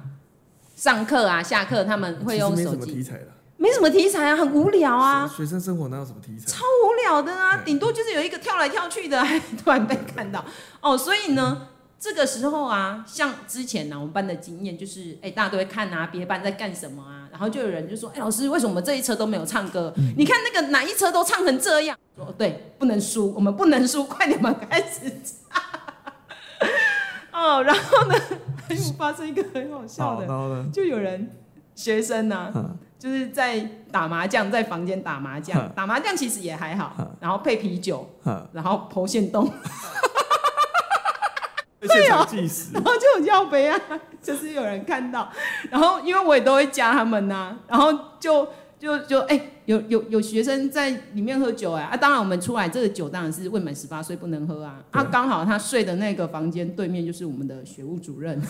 上课啊、下课他们会用手机。没什么题材的。没什么题材啊，很无聊啊。学生生活哪有什么题材？超无聊的啊，顶多就是有一个跳来跳去的，还突然被看到。哦，所以呢。这个时候啊，像之前呢、啊，我们班的经验就是，哎、欸，大家都会看啊，别班在干什么啊，然后就有人就说，哎、欸，老师，为什么这一车都没有唱歌？嗯、你看那个哪一车都唱成这样。说对，不能输，我们不能输，快点嘛，开始唱。哦，然后呢，还有发生一个很好笑的，就有人学生呢、啊，就是在打麻将，在房间打麻将，打麻将其实也还好，然后配啤酒，然后剖线洞。现场计时，然后就有要杯啊，就是有人看到，然后因为我也都会加他们呐、啊，然后就就就哎、欸，有有有学生在里面喝酒哎啊，当然我们出来这个酒当然是未满十八岁不能喝啊，啊刚好他睡的那个房间对面就是我们的学务主任。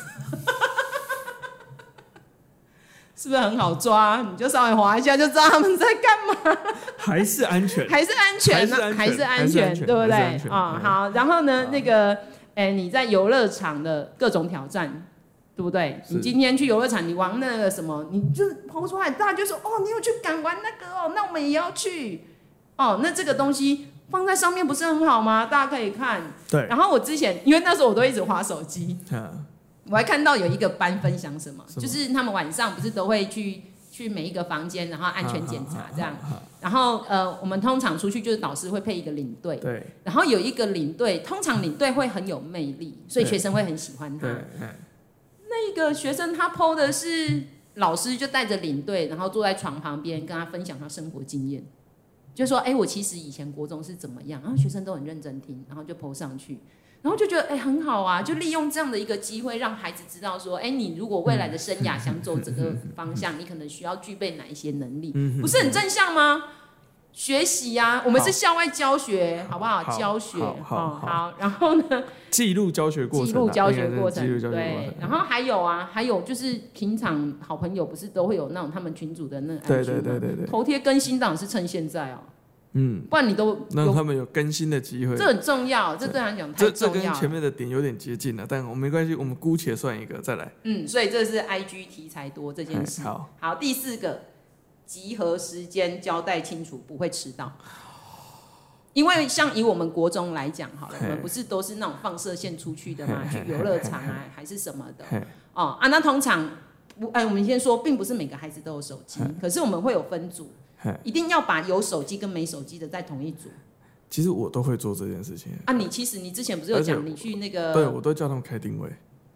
是不是很好抓？你就稍微滑一下就知道他们在干嘛。还是安全，还是安全呢？还是安全，对不对？啊，好。然后呢，那个，哎，你在游乐场的各种挑战，对不对？你今天去游乐场，你玩那个什么，你就是抛出来，大家就说：“哦，你有去敢玩那个哦，那我们也要去。”哦，那这个东西放在上面不是很好吗？大家可以看。对。然后我之前，因为那时候我都一直划手机。我还看到有一个班分享什么，就是他们晚上不是都会去去每一个房间，然后安全检查这样。然后呃，我们通常出去就是导师会配一个领队，对。然后有一个领队，通常领队会很有魅力，所以学生会很喜欢他。那个学生他 PO 的是老师就带着领队，然后坐在床旁边跟他分享他生活经验，就说：“哎，我其实以前国中是怎么样。”然后学生都很认真听，然后就 PO 上去。然后就觉得哎、欸、很好啊，就利用这样的一个机会，让孩子知道说，哎、欸，你如果未来的生涯想走这个方向，你可能需要具备哪一些能力，不是很正向吗？学习呀、啊，我们是校外教学，好，好不好？好教学，好，好。然后呢？记录教学过程，记录教学过程，对。然后还有啊，还有就是平常好朋友不是都会有那种他们群组的那个，对对对对对，头贴更新档是趁现在哦。嗯，不然你都让他们有更新的机会，这很重要，这对他讲太重要。这这跟前面的点有点接近了，但我没关系，我们姑且算一个再来。嗯，所以这是 IG 题材多这件事。好，好，第四个，集合时间交代清楚，不会迟到。因为像以我们国中来讲，好了，我们不是都是那种放射线出去的吗？去游乐场啊，还是什么的？哦啊，那通常不，哎，我们先说，并不是每个孩子都有手机，可是我们会有分组。一定要把有手机跟没手机的在同一组。其实我都会做这件事情啊。你其实你之前不是有讲你去那个？对，我都叫他们开定位。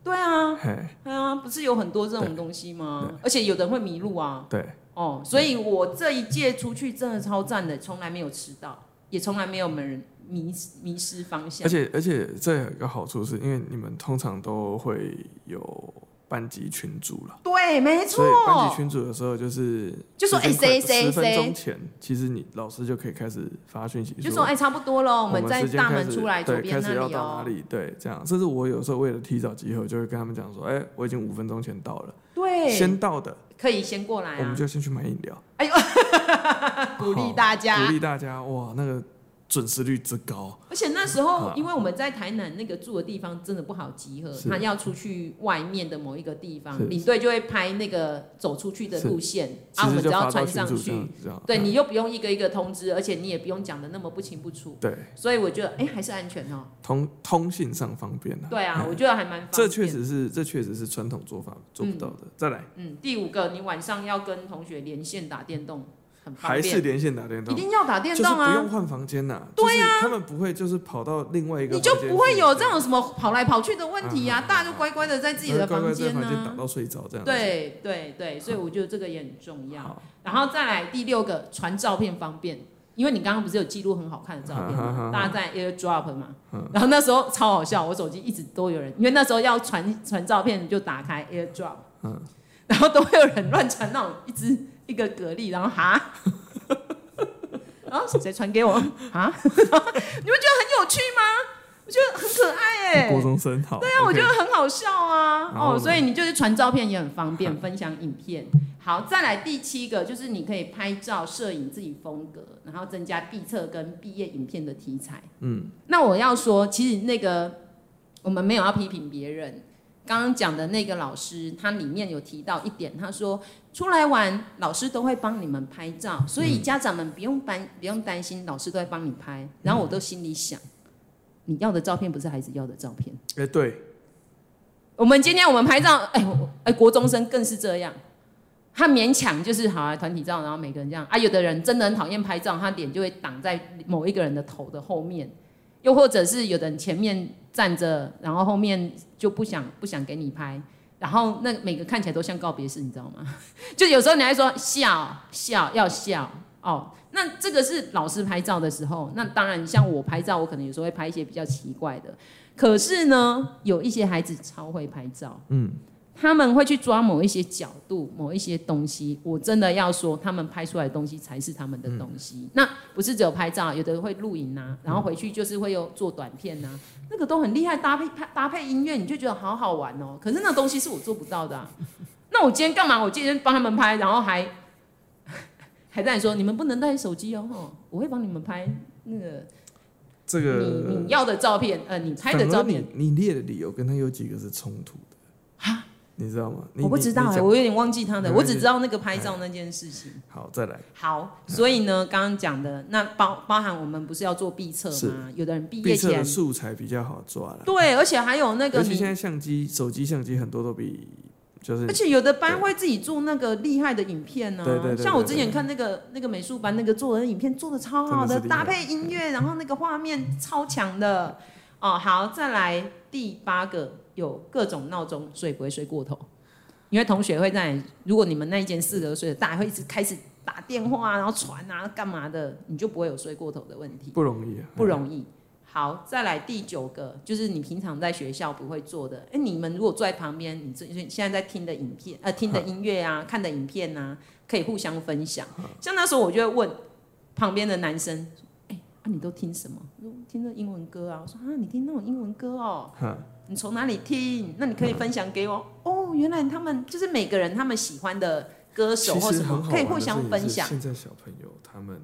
对啊，对啊，不是有很多这种东西吗？而且有的人会迷路啊。对。哦，所以我这一届出去真的超赞的，从来没有迟到，也从来没有没人迷迷失方向。而且而且这有一个好处是因为你们通常都会有。班级群组了，对，没错。所以班级群组的时候就是，就说哎，谁谁十分钟前，其实你老师就可以开始发讯息，就说哎，差不多了，我们在大门出来左边那里哦。对，开始要到哪里？对，这样。甚至我有时候为了提早集合，就会跟他们讲说，哎，我已经五分钟前到了。对，先到的可以先过来，我们就先去买饮料。哎呦，鼓励大家，鼓励大家，哇，那个。准时率之高，而且那时候，因为我们在台南那个住的地方真的不好集合，他要出去外面的某一个地方，领队就会拍那个走出去的路线，啊，我们只要传上去，对，你又不用一个一个通知，而且你也不用讲的那么不清不楚，对，所以我觉得，哎，还是安全哦，通通信上方便啊，对啊，我觉得还蛮方便，这确实是，这确实是传统做法做不到的，再来，嗯，第五个，你晚上要跟同学连线打电动。还是连线打电动，一定要打电动啊！不用换房间呐。对呀，他们不会就是跑到另外一个，你就不会有这种什么跑来跑去的问题啊！大家就乖乖的在自己的房间呢，打到睡着这样。对对对，所以我觉得这个也很重要。然后再来第六个，传照片方便，因为你刚刚不是有记录很好看的照片吗？大家在 AirDrop 嘛，然后那时候超好笑，我手机一直都有人，因为那时候要传传照片，就打开 AirDrop，然后都会有人乱传那种一支。一个蛤蜊，然后哈，然后谁传给我啊？你们觉得很有趣吗？我觉得很可爱哎，国中生好，对啊，我觉得很好笑啊。哦，所以你就是传照片也很方便，分享影片。好，再来第七个，就是你可以拍照、摄影自己风格，然后增加毕册跟毕业影片的题材。嗯，那我要说，其实那个我们没有要批评别人。刚刚讲的那个老师，他里面有提到一点，他说出来玩，老师都会帮你们拍照，所以家长们不用担不用担心，老师都会帮你拍。然后我都心里想，你要的照片不是孩子要的照片。哎，对，我们今天我们拍照，哎，哎，国中生更是这样，他勉强就是好啊，团体照，然后每个人这样啊，有的人真的很讨厌拍照，他脸就会挡在某一个人的头的后面。又或者是有的人前面站着，然后后面就不想不想给你拍，然后那每个看起来都像告别式，你知道吗？就有时候你还说笑笑要笑，哦，那这个是老师拍照的时候，那当然像我拍照，我可能有时候会拍一些比较奇怪的。可是呢，有一些孩子超会拍照，嗯，他们会去抓某一些角度、某一些东西。我真的要说，他们拍出来的东西才是他们的东西。嗯、那不是只有拍照，有的人会录影啊，然后回去就是会有做短片啊，那个都很厉害，搭配搭配音乐，你就觉得好好玩哦。可是那东西是我做不到的、啊，那我今天干嘛？我今天帮他们拍，然后还。还在说你们不能带手机哦，我会帮你们拍那个这个你你要的照片，呃，你拍的照片。你你列的理由跟他有几个是冲突的？哈，你知道吗？我不知道哎，我有点忘记他的，我只知道那个拍照那件事情。好，再来。好，所以呢，刚刚讲的那包包含我们不是要做毕测吗？有的人毕业前素材比较好抓了。对，而且还有那个，而且现在相机、手机相机很多都比。就是、而且有的班会自己做那个厉害的影片呢、啊，像我之前看那个那个美术班那个做的影片做的超好的，搭配音乐，然后那个画面超强的。哦，好，再来第八个，有各种闹钟，所以不会睡过头。因为同学会在，如果你们那一间四个睡的，大家会一直开始打电话，然后传啊，干嘛的，你就不会有睡过头的问题。不容易啊，不容易。好，再来第九个，就是你平常在学校不会做的。哎，你们如果坐在旁边，你这现在在听的影片，呃，听的音乐啊，看的影片啊，可以互相分享。像那时候，我就会问旁边的男生，哎，啊，你都听什么？听着英文歌啊。我说啊，你听那种英文歌哦。你从哪里听？那你可以分享给我。哦，原来他们就是每个人他们喜欢的歌手或什么，可以互相分享。现在小朋友他们。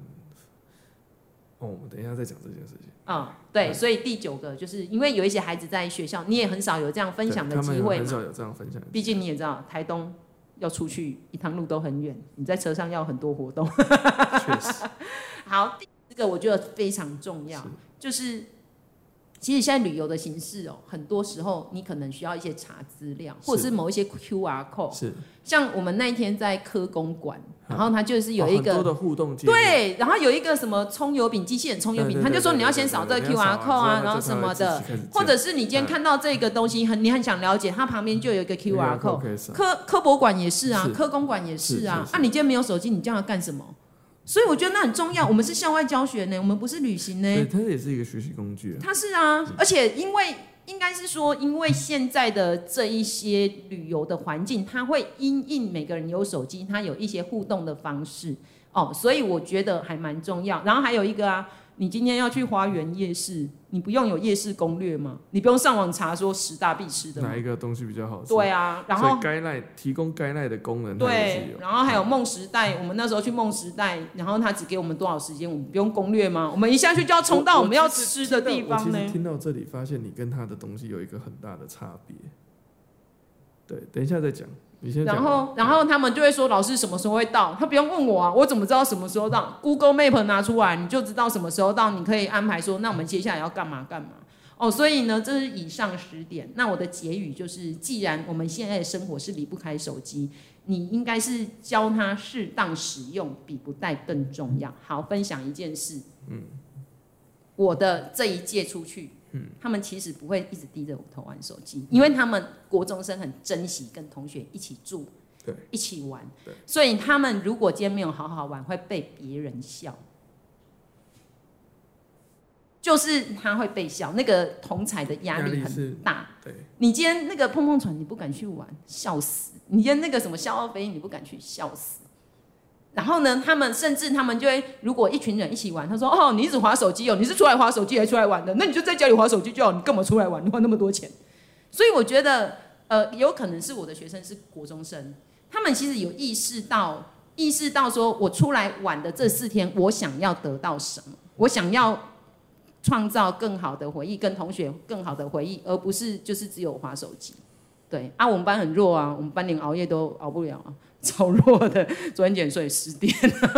哦，我们等一下再讲这件事情。嗯，对，所以第九个就是因为有一些孩子在学校，你也很少有这样分享的机会嘛。很少有这样分享。毕竟你也知道，台东要出去一趟路都很远，你在车上要很多活动。确实。好，第四个我觉得非常重要，是就是。其实现在旅游的形式哦，很多时候你可能需要一些查资料，或者是某一些 QR code。是。像我们那一天在科公馆，然后它就是有一个很多的互动。对，然后有一个什么葱油饼机器人葱油饼，他就说你要先扫这个 QR code 啊，然后什么的，或者是你今天看到这个东西很你很想了解，它旁边就有一个 QR code。科科博馆也是啊，科公馆也是啊。啊，你今天没有手机，你这样要干什么？所以我觉得那很重要。我们是校外教学呢，我们不是旅行呢。对，它也是一个学习工具啊。它是啊，而且因为应该是说，因为现在的这一些旅游的环境，它会因应每个人有手机，它有一些互动的方式哦，所以我觉得还蛮重要。然后还有一个啊。你今天要去花园夜市，你不用有夜市攻略吗？你不用上网查说十大必吃的吗？哪一个东西比较好吃？对啊，然后该赖提供该赖的功能。对，然后还有梦时代，我们那时候去梦时代，然后他只给我们多少时间？我们不用攻略吗？我们一下去就要冲到我们要吃的地方呢。我其实听到这里，发现你跟他的东西有一个很大的差别。对，等一下再讲。然后，然后他们就会说：“老师什么时候会到？”他不用问我啊，我怎么知道什么时候到？Google Map 拿出来，你就知道什么时候到。你可以安排说：“那我们接下来要干嘛干嘛？”哦，所以呢，这是以上十点。那我的结语就是：既然我们现在的生活是离不开手机，你应该是教他适当使用，比不带更重要。好，分享一件事。嗯，我的这一届出去。嗯，他们其实不会一直低着头玩手机，因为他们国中生很珍惜跟同学一起住，对，一起玩，对，所以他们如果今天没有好好玩，会被别人笑，就是他会被笑，那个同侪的压力很大。对，你今天那个碰碰船，你不敢去玩，笑死；你今天那个什么笑傲飞，你不敢去，笑死。然后呢，他们甚至他们就会，如果一群人一起玩，他说：“哦，你一直划手机哦，你是出来划手机还是出来玩的？那你就在家里划手机就好，你干嘛出来玩？你花那么多钱。”所以我觉得，呃，有可能是我的学生是国中生，他们其实有意识到，意识到说我出来玩的这四天，我想要得到什么？我想要创造更好的回忆，跟同学更好的回忆，而不是就是只有划手机。对啊，我们班很弱啊，我们班连熬夜都熬不了啊。超弱的，昨天减税十点。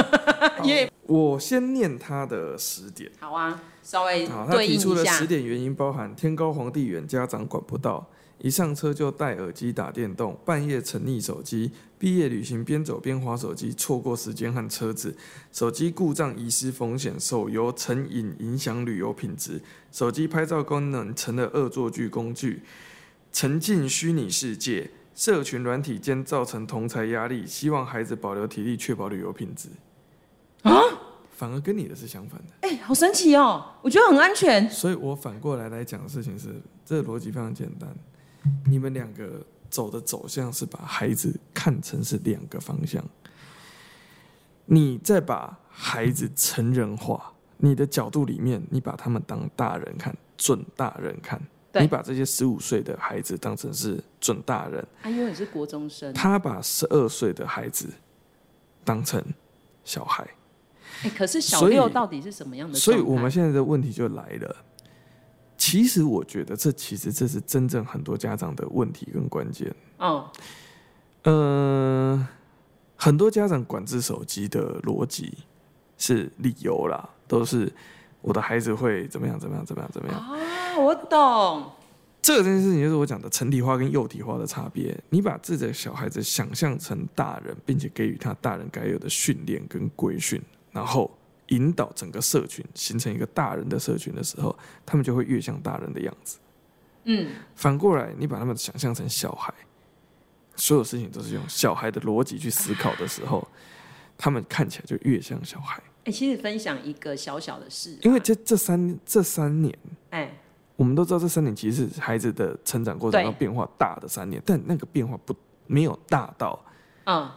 耶，我先念他的十点。好啊，稍微好。他提出的十点原因包含：天高皇帝远，家长管不到；一上车就戴耳机打电动；半夜沉溺手机；毕业旅行边走边滑手机，错过时间和车子；手机故障遗失风险；手游成瘾影响旅游品质；手机拍照功能成了恶作剧工具；沉浸虚拟世界。社群软体间造成同才压力，希望孩子保留体力，确保旅游品质。啊？反而跟你的是相反的。哎、欸，好神奇哦！我觉得很安全。所以我反过来来讲的事情是，这个逻辑非常简单。你们两个走的走向是把孩子看成是两个方向，你再把孩子成人化，你的角度里面，你把他们当大人看，准大人看。你把这些十五岁的孩子当成是准大人，啊，因为你是国中生，他把十二岁的孩子当成小孩。欸，可是小六到底是什么样的？所以，所以我们现在的问题就来了。其实，我觉得这其实这是真正很多家长的问题跟关键。哦，呃，很多家长管制手机的逻辑是理由啦，都是。我的孩子会怎么样？怎么样？怎么样？怎么样？啊，我懂。这个这件事情就是我讲的成体化跟幼体化的差别。你把自己的小孩子想象成大人，并且给予他大人该有的训练跟规训，然后引导整个社群形成一个大人的社群的时候，他们就会越像大人的样子。嗯。反过来，你把他们想象成小孩，所有事情都是用小孩的逻辑去思考的时候，他们看起来就越像小孩。哎、欸，其实分享一个小小的事，因为这这三这三年，哎、欸，我们都知道这三年其实是孩子的成长过程中变化大的三年，但那个变化不没有大到，嗯，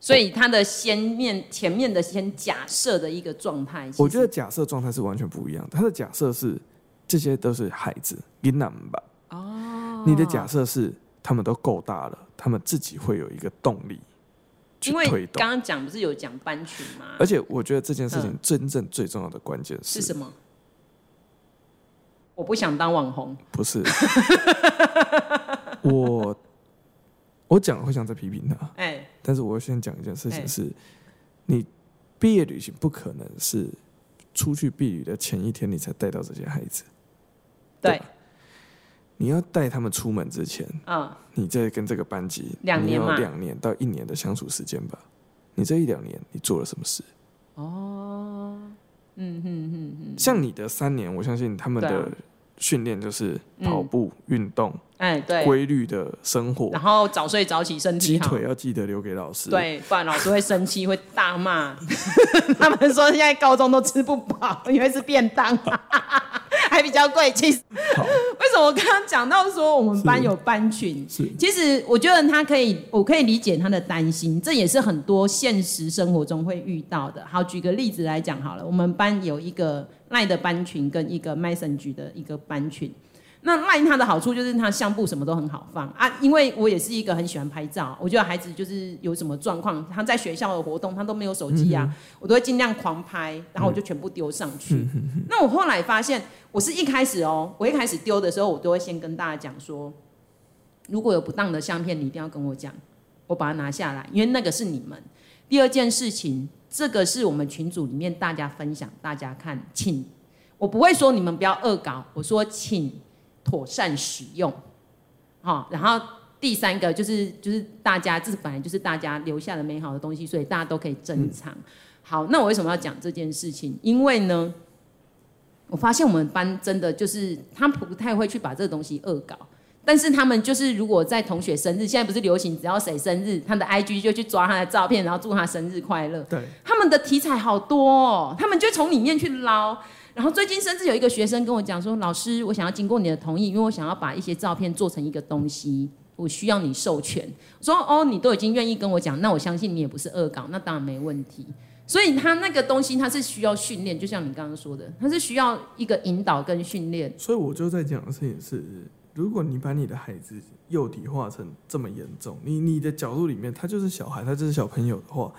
所以他的先面前面的先假设的一个状态，我觉得假设状态是完全不一样的。他的假设是这些都是孩子，你难吧？哦，你的假设是他们都够大了，他们自己会有一个动力。因为刚刚讲不是有讲班群吗？而且我觉得这件事情真正最重要的关键是，是什么？我不想当网红。不是，我我讲会想再批评他。哎、欸，但是我先讲一件事情是，欸、你毕业旅行不可能是出去避雨的前一天你才带到这些孩子。对。你要带他们出门之前，嗯，你在跟这个班级两年嘛，两年到一年的相处时间吧。你这一两年你做了什么事？哦，嗯嗯嗯嗯，像你的三年，我相信他们的训练就是跑步、运动，哎，对，规律的生活，然后早睡早起，身体好，鸡腿要记得留给老师，对，不然老师会生气，会大骂。他们说现在高中都吃不饱，因为是便当。还比较贵，其实 为什么我刚刚讲到说我们班有班群？是，其实我觉得他可以，我可以理解他的担心，这也是很多现实生活中会遇到的。好，举个例子来讲好了，我们班有一个赖的班群跟一个 Messenger 的一个班群。那赖它的好处就是它相簿什么都很好放啊，因为我也是一个很喜欢拍照，我觉得孩子就是有什么状况，他在学校的活动他都没有手机啊，嗯、我都会尽量狂拍，然后我就全部丢上去。嗯、那我后来发现，我是一开始哦，我一开始丢的时候，我都会先跟大家讲说，如果有不当的相片，你一定要跟我讲，我把它拿下来，因为那个是你们。第二件事情，这个是我们群组里面大家分享，大家看，请我不会说你们不要恶搞，我说请。妥善使用，好，然后第三个就是就是大家这本来就是大家留下的美好的东西，所以大家都可以珍藏。好，那我为什么要讲这件事情？因为呢，我发现我们班真的就是他们不太会去把这个东西恶搞，但是他们就是如果在同学生日，现在不是流行只要谁生日，他的 IG 就去抓他的照片，然后祝他生日快乐。对，他们的题材好多哦，他们就从里面去捞。然后最近甚至有一个学生跟我讲说：“老师，我想要经过你的同意，因为我想要把一些照片做成一个东西，我需要你授权。”我说：“哦，你都已经愿意跟我讲，那我相信你也不是恶搞，那当然没问题。”所以他那个东西他是需要训练，就像你刚刚说的，他是需要一个引导跟训练。所以我就在讲的事情是，如果你把你的孩子幼体化成这么严重，你你的角度里面他就是小孩，他就是小朋友的话，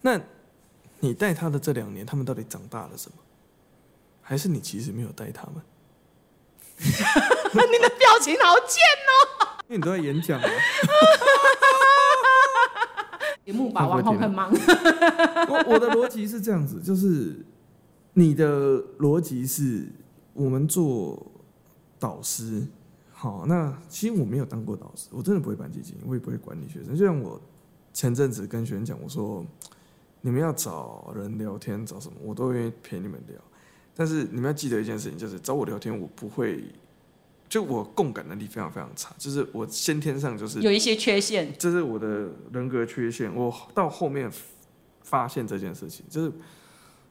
那你带他的这两年，他们到底长大了什么？还是你其实没有带他们？你的表情好贱哦！因为你都在演讲啊。节目把往后很忙。我我的逻辑是这样子，就是你的逻辑是，我们做导师，好，那其实我没有当过导师，我真的不会办基金，我也不会管理学生。就像我前阵子跟学生讲，我说你们要找人聊天，找什么，我都愿意陪你们聊。但是你们要记得一件事情，就是找我聊天，我不会，就我共感能力非常非常差，就是我先天上就是有一些缺陷，这是我的人格缺陷。我到后面发现这件事情，就是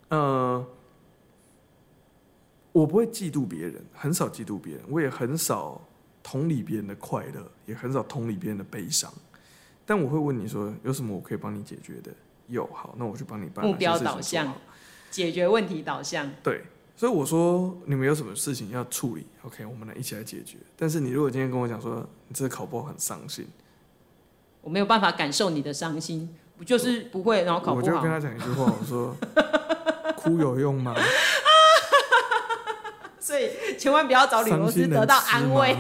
呃，我不会嫉妒别人，很少嫉妒别人，我也很少同理别人的快乐，也很少同理别人的悲伤。但我会问你说，有什么我可以帮你解决的？有，好，那我去帮你办。目标导向，解决问题导向。对，所以我说你们有什么事情要处理，OK，我们来一起来解决。但是你如果今天跟我讲说你这次考不好很伤心，我没有办法感受你的伤心，不就是不会，然后考不好。我就跟他讲一句话，我说 哭有用吗？所以千万不要找李罗斯得到安慰。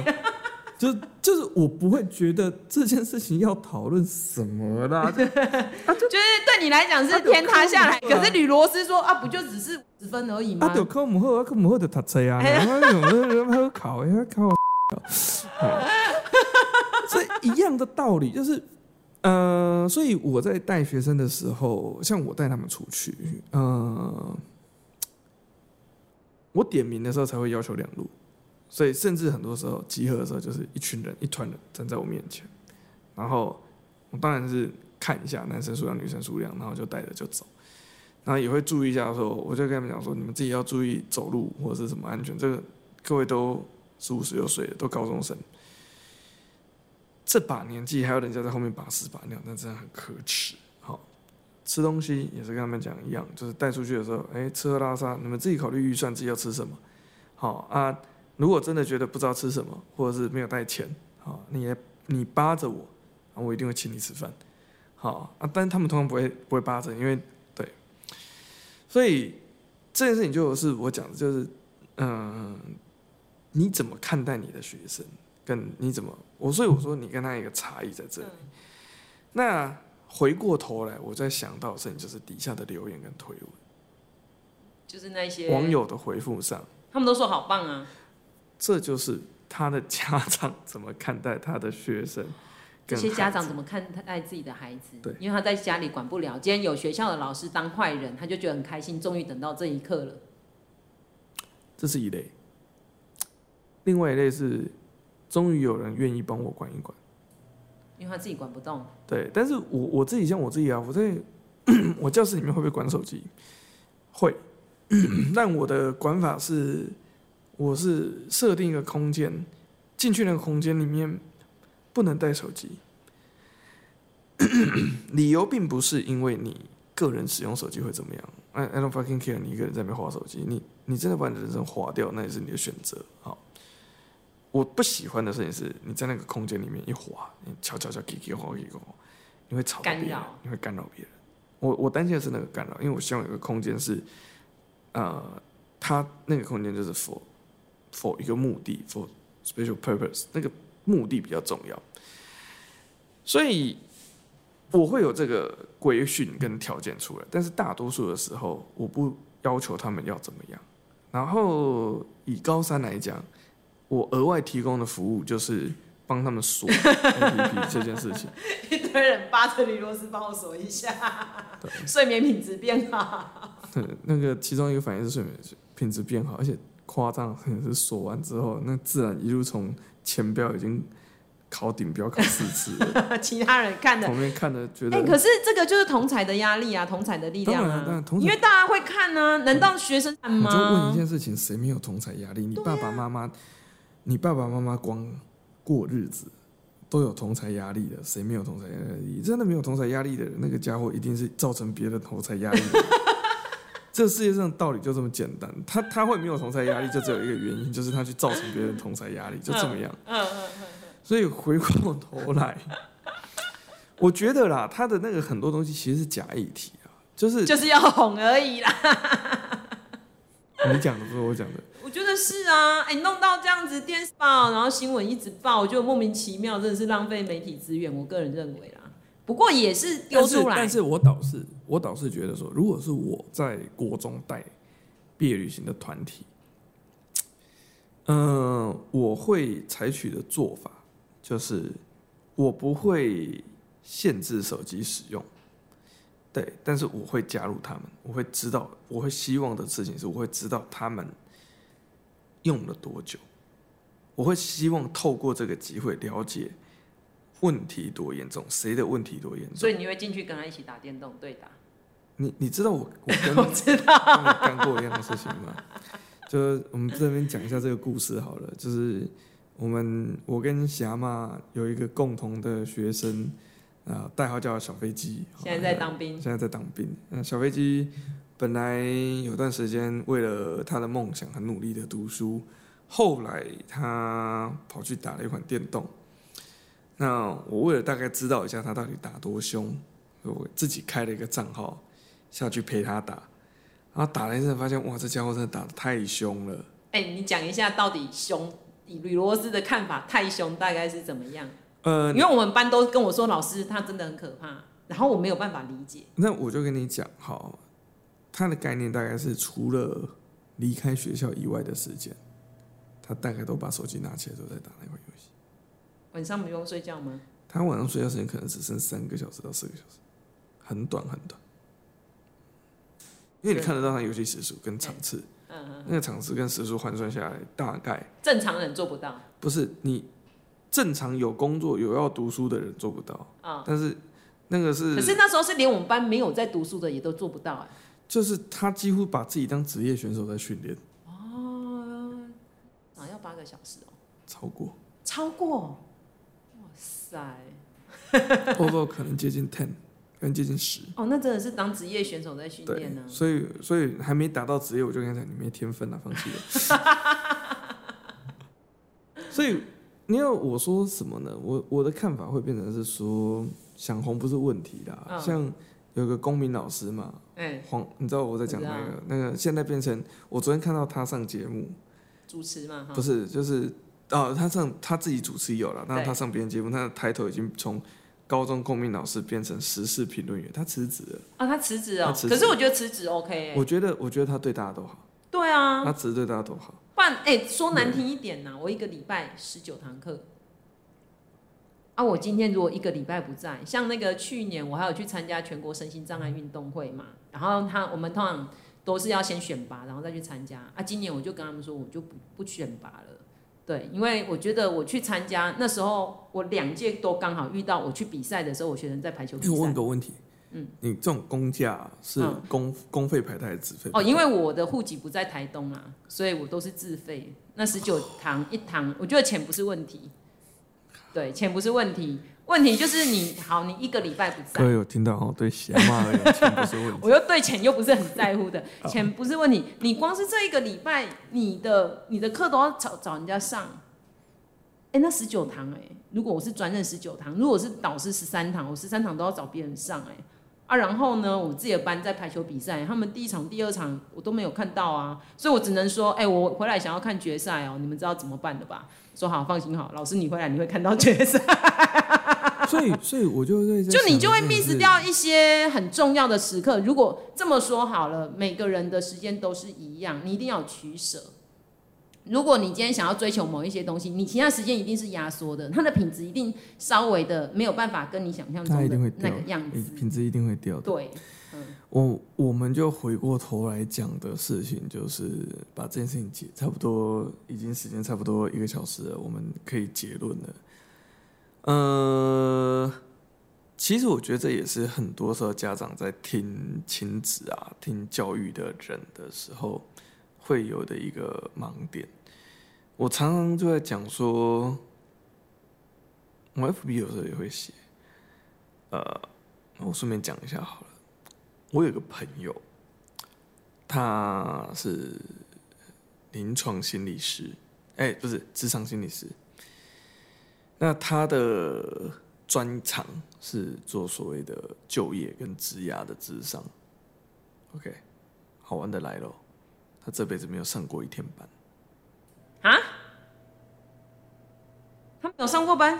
就就是我不会觉得这件事情要讨论什么啦，就，啊、就，就是对你来讲是天塌下来，可是吕罗斯说啊，不就只是十分而已吗？啊，就考不好，考所以一样的道理就是，呃，所以我在带学生的时候，像我带他们出去，呃，我点名的时候才会要求两路。所以，甚至很多时候集合的时候，就是一群人、一团人站在我面前，然后我当然是看一下男生数量、女生数量，然后就带着就走。然后也会注意一下，说我就跟他们讲说，你们自己要注意走路或者是什么安全。这个各位都十五十六岁了，都高中生，这把年纪还有人家在后面把屎把尿，那真的很可耻。好，吃东西也是跟他们讲一样，就是带出去的时候，哎，吃喝拉撒，你们自己考虑预算，自己要吃什么。好啊。如果真的觉得不知道吃什么，或者是没有带钱，好，你也你扒着我，我一定会请你吃饭，好啊。但是他们通常不会不会扒着，因为对，所以这件事情就是我讲的，就是嗯，你怎么看待你的学生，跟你怎么我，所以我说你跟他一个差异在这里。那回过头来，我在想到的事情就是底下的留言跟推文，就是那些网友的回复上，他们都说好棒啊。这就是他的家长怎么看待他的学生，这些家长怎么看待自己的孩子？对，因为他在家里管不了，今天有学校的老师当坏人，他就觉得很开心，终于等到这一刻了。这是一类，另外一类是，终于有人愿意帮我管一管，因为他自己管不动。对，但是我我自己像我自己啊，我在 我教室里面会不会管手机？会，但我的管法是。我是设定一个空间，进去那个空间里面不能带手机。理由并不是因为你个人使用手机会怎么样，I I don't fucking care，你一个人在那边滑手机，你你真的把你的人生划掉，那也是你的选择。好，我不喜欢的事情是你在那个空间里面一滑，你悄悄悄叽叽滑叽叽，你会吵到别人，你会干扰别人。我我担心的是那个干扰，因为我希望有个空间是，呃，它那个空间就是 for。For 一个目的，for special purpose，那个目的比较重要，所以我会有这个规训跟条件出来，但是大多数的时候，我不要求他们要怎么样。然后以高三来讲，我额外提供的服务就是帮他们锁 APP 这件事情。一堆人扒着李罗斯帮我锁一下，对，睡眠品质变好。对，那个其中一个反应是睡眠品质变好，而且。夸张，是锁完之后，那自然一路从前标已经考顶标考四次了。其他人看的，旁边看的觉得，哎、欸，可是这个就是同彩的压力啊，同彩的力量啊。因为大家会看呢、啊，难道学生看吗？我就问一件事情，谁没有同彩压力？你爸爸妈妈，啊、你爸爸妈妈光过日子都有同侪压力的，谁没有同侪压力？真的没有同侪压力的人，那个家伙一定是造成别的同才压力的。这世界上道理就这么简单，他他会没有同才压力，就只有一个原因，就是他去造成别人同才压力，就这么样。所以回过头来，我觉得啦，他的那个很多东西其实是假议题啊，就是就是要哄而已啦。你讲的不是我讲的，我觉得是啊，哎，弄到这样子，电视报，然后新闻一直报，我觉得莫名其妙，真的是浪费媒体资源。我个人认为啦。不过也是丢出来，但是我倒是我倒是觉得说，如果是我在国中带毕业旅行的团体，嗯、呃，我会采取的做法就是，我不会限制手机使用，对，但是我会加入他们，我会知道，我会希望的事情是，我会知道他们用了多久，我会希望透过这个机会了解。问题多严重？谁的问题多严重？所以你会进去跟他一起打电动对打？你你知道我我跟 我知道干过一样的事情吗？就我们这边讲一下这个故事好了。就是我们我跟霞妈有一个共同的学生啊，代号叫小飞机，现在在当兵，现在在当兵。嗯，小飞机本来有段时间为了他的梦想很努力的读书，后来他跑去打了一款电动。那我为了大概知道一下他到底打多凶，我自己开了一个账号。下去陪他打，然后打了一阵，发现哇，这家伙真的打的太凶了。哎、欸，你讲一下到底凶？以吕罗斯的看法，太凶大概是怎么样？呃，因为我们班都跟我说，老师他真的很可怕，然后我没有办法理解。那我就跟你讲，哈，他的概念大概是除了离开学校以外的时间，他大概都把手机拿起来都在打那款游戏。晚上不用睡觉吗？他晚上睡觉时间可能只剩三个小时到四个小时，很短很短。因为你看得到他游戏时数跟场次，嗯嗯，那个场次跟时数换算下来，大概正常人做不到。不是你正常有工作有要读书的人做不到啊，但是那个是，可是那时候是连我们班没有在读书的也都做不到哎。就是他几乎把自己当职业选手在训练。哦，啊，要八个小时哦？超过？超过？哇塞！或者可能接近 ten。跟接近十哦，那真的是当职业选手在训练呢。所以，所以还没达到职业，我就跟他讲，你没天分了，放弃了。所以，你要我说什么呢？我我的看法会变成是说，想红不是问题啦。哦、像有个公民老师嘛，哎、欸，黄，你知道我在讲那个那个，现在变成我昨天看到他上节目主持嘛，不是，就是哦，他上他自己主持有了，但是他上别人节目，他的抬头已经从。高中公民老师变成时事评论员，他辞职了啊！他辞职哦，可是我觉得辞职 OK、欸。我觉得，我觉得他对大家都好。对啊，他辞职对大家都好。不然，哎、欸，说难听一点呐，我一个礼拜十九堂课啊！我今天如果一个礼拜不在，像那个去年我还有去参加全国身心障碍运动会嘛，然后他我们通常都是要先选拔，然后再去参加啊。今年我就跟他们说，我就不不选拔了。对，因为我觉得我去参加那时候，我两届都刚好遇到我去比赛的时候，我学生在排球比赛。我问个问题，嗯，你这种公价是公、嗯、公费排还是自费？哦，因为我的户籍不在台东啊，所以我都是自费。那十九堂一堂，我觉得钱不是问题。对，钱不是问题。问题就是你好，你一个礼拜不在。各位有听到哦？对，闲话而言，钱不是问题。我又对钱又不是很在乎的，钱不是问题。你光是这一个礼拜，你的你的课都要找找人家上。哎、欸，那十九堂哎，如果我是专任十九堂，如果是导师十三堂，我十三堂都要找别人上哎。啊，然后呢，我自己的班在排球比赛，他们第一场、第二场我都没有看到啊，所以我只能说，哎、欸，我回来想要看决赛哦，你们知道怎么办的吧？说好，放心好，老师你回来你会看到决赛。所以，所以我就会就你就会 miss 掉一些很重要的时刻。如果这么说好了，每个人的时间都是一样，你一定要取舍。如果你今天想要追求某一些东西，你其他时间一定是压缩的，它的品质一定稍微的没有办法跟你想象中的那个样子，品质一定会掉的。对，嗯，我我们就回过头来讲的事情，就是把这件事情结，差不多已经时间差不多一个小时了，我们可以结论了。呃，其实我觉得这也是很多时候家长在听亲子啊、听教育的人的时候会有的一个盲点。我常常就在讲说，我 FB 有时候也会写，呃，我顺便讲一下好了。我有个朋友，他是临床心理师，哎，不是，智商心理师。那他的专长是做所谓的就业跟职涯的智商。OK，好玩的来了，他这辈子没有上过一天班。啊？他没有上过班？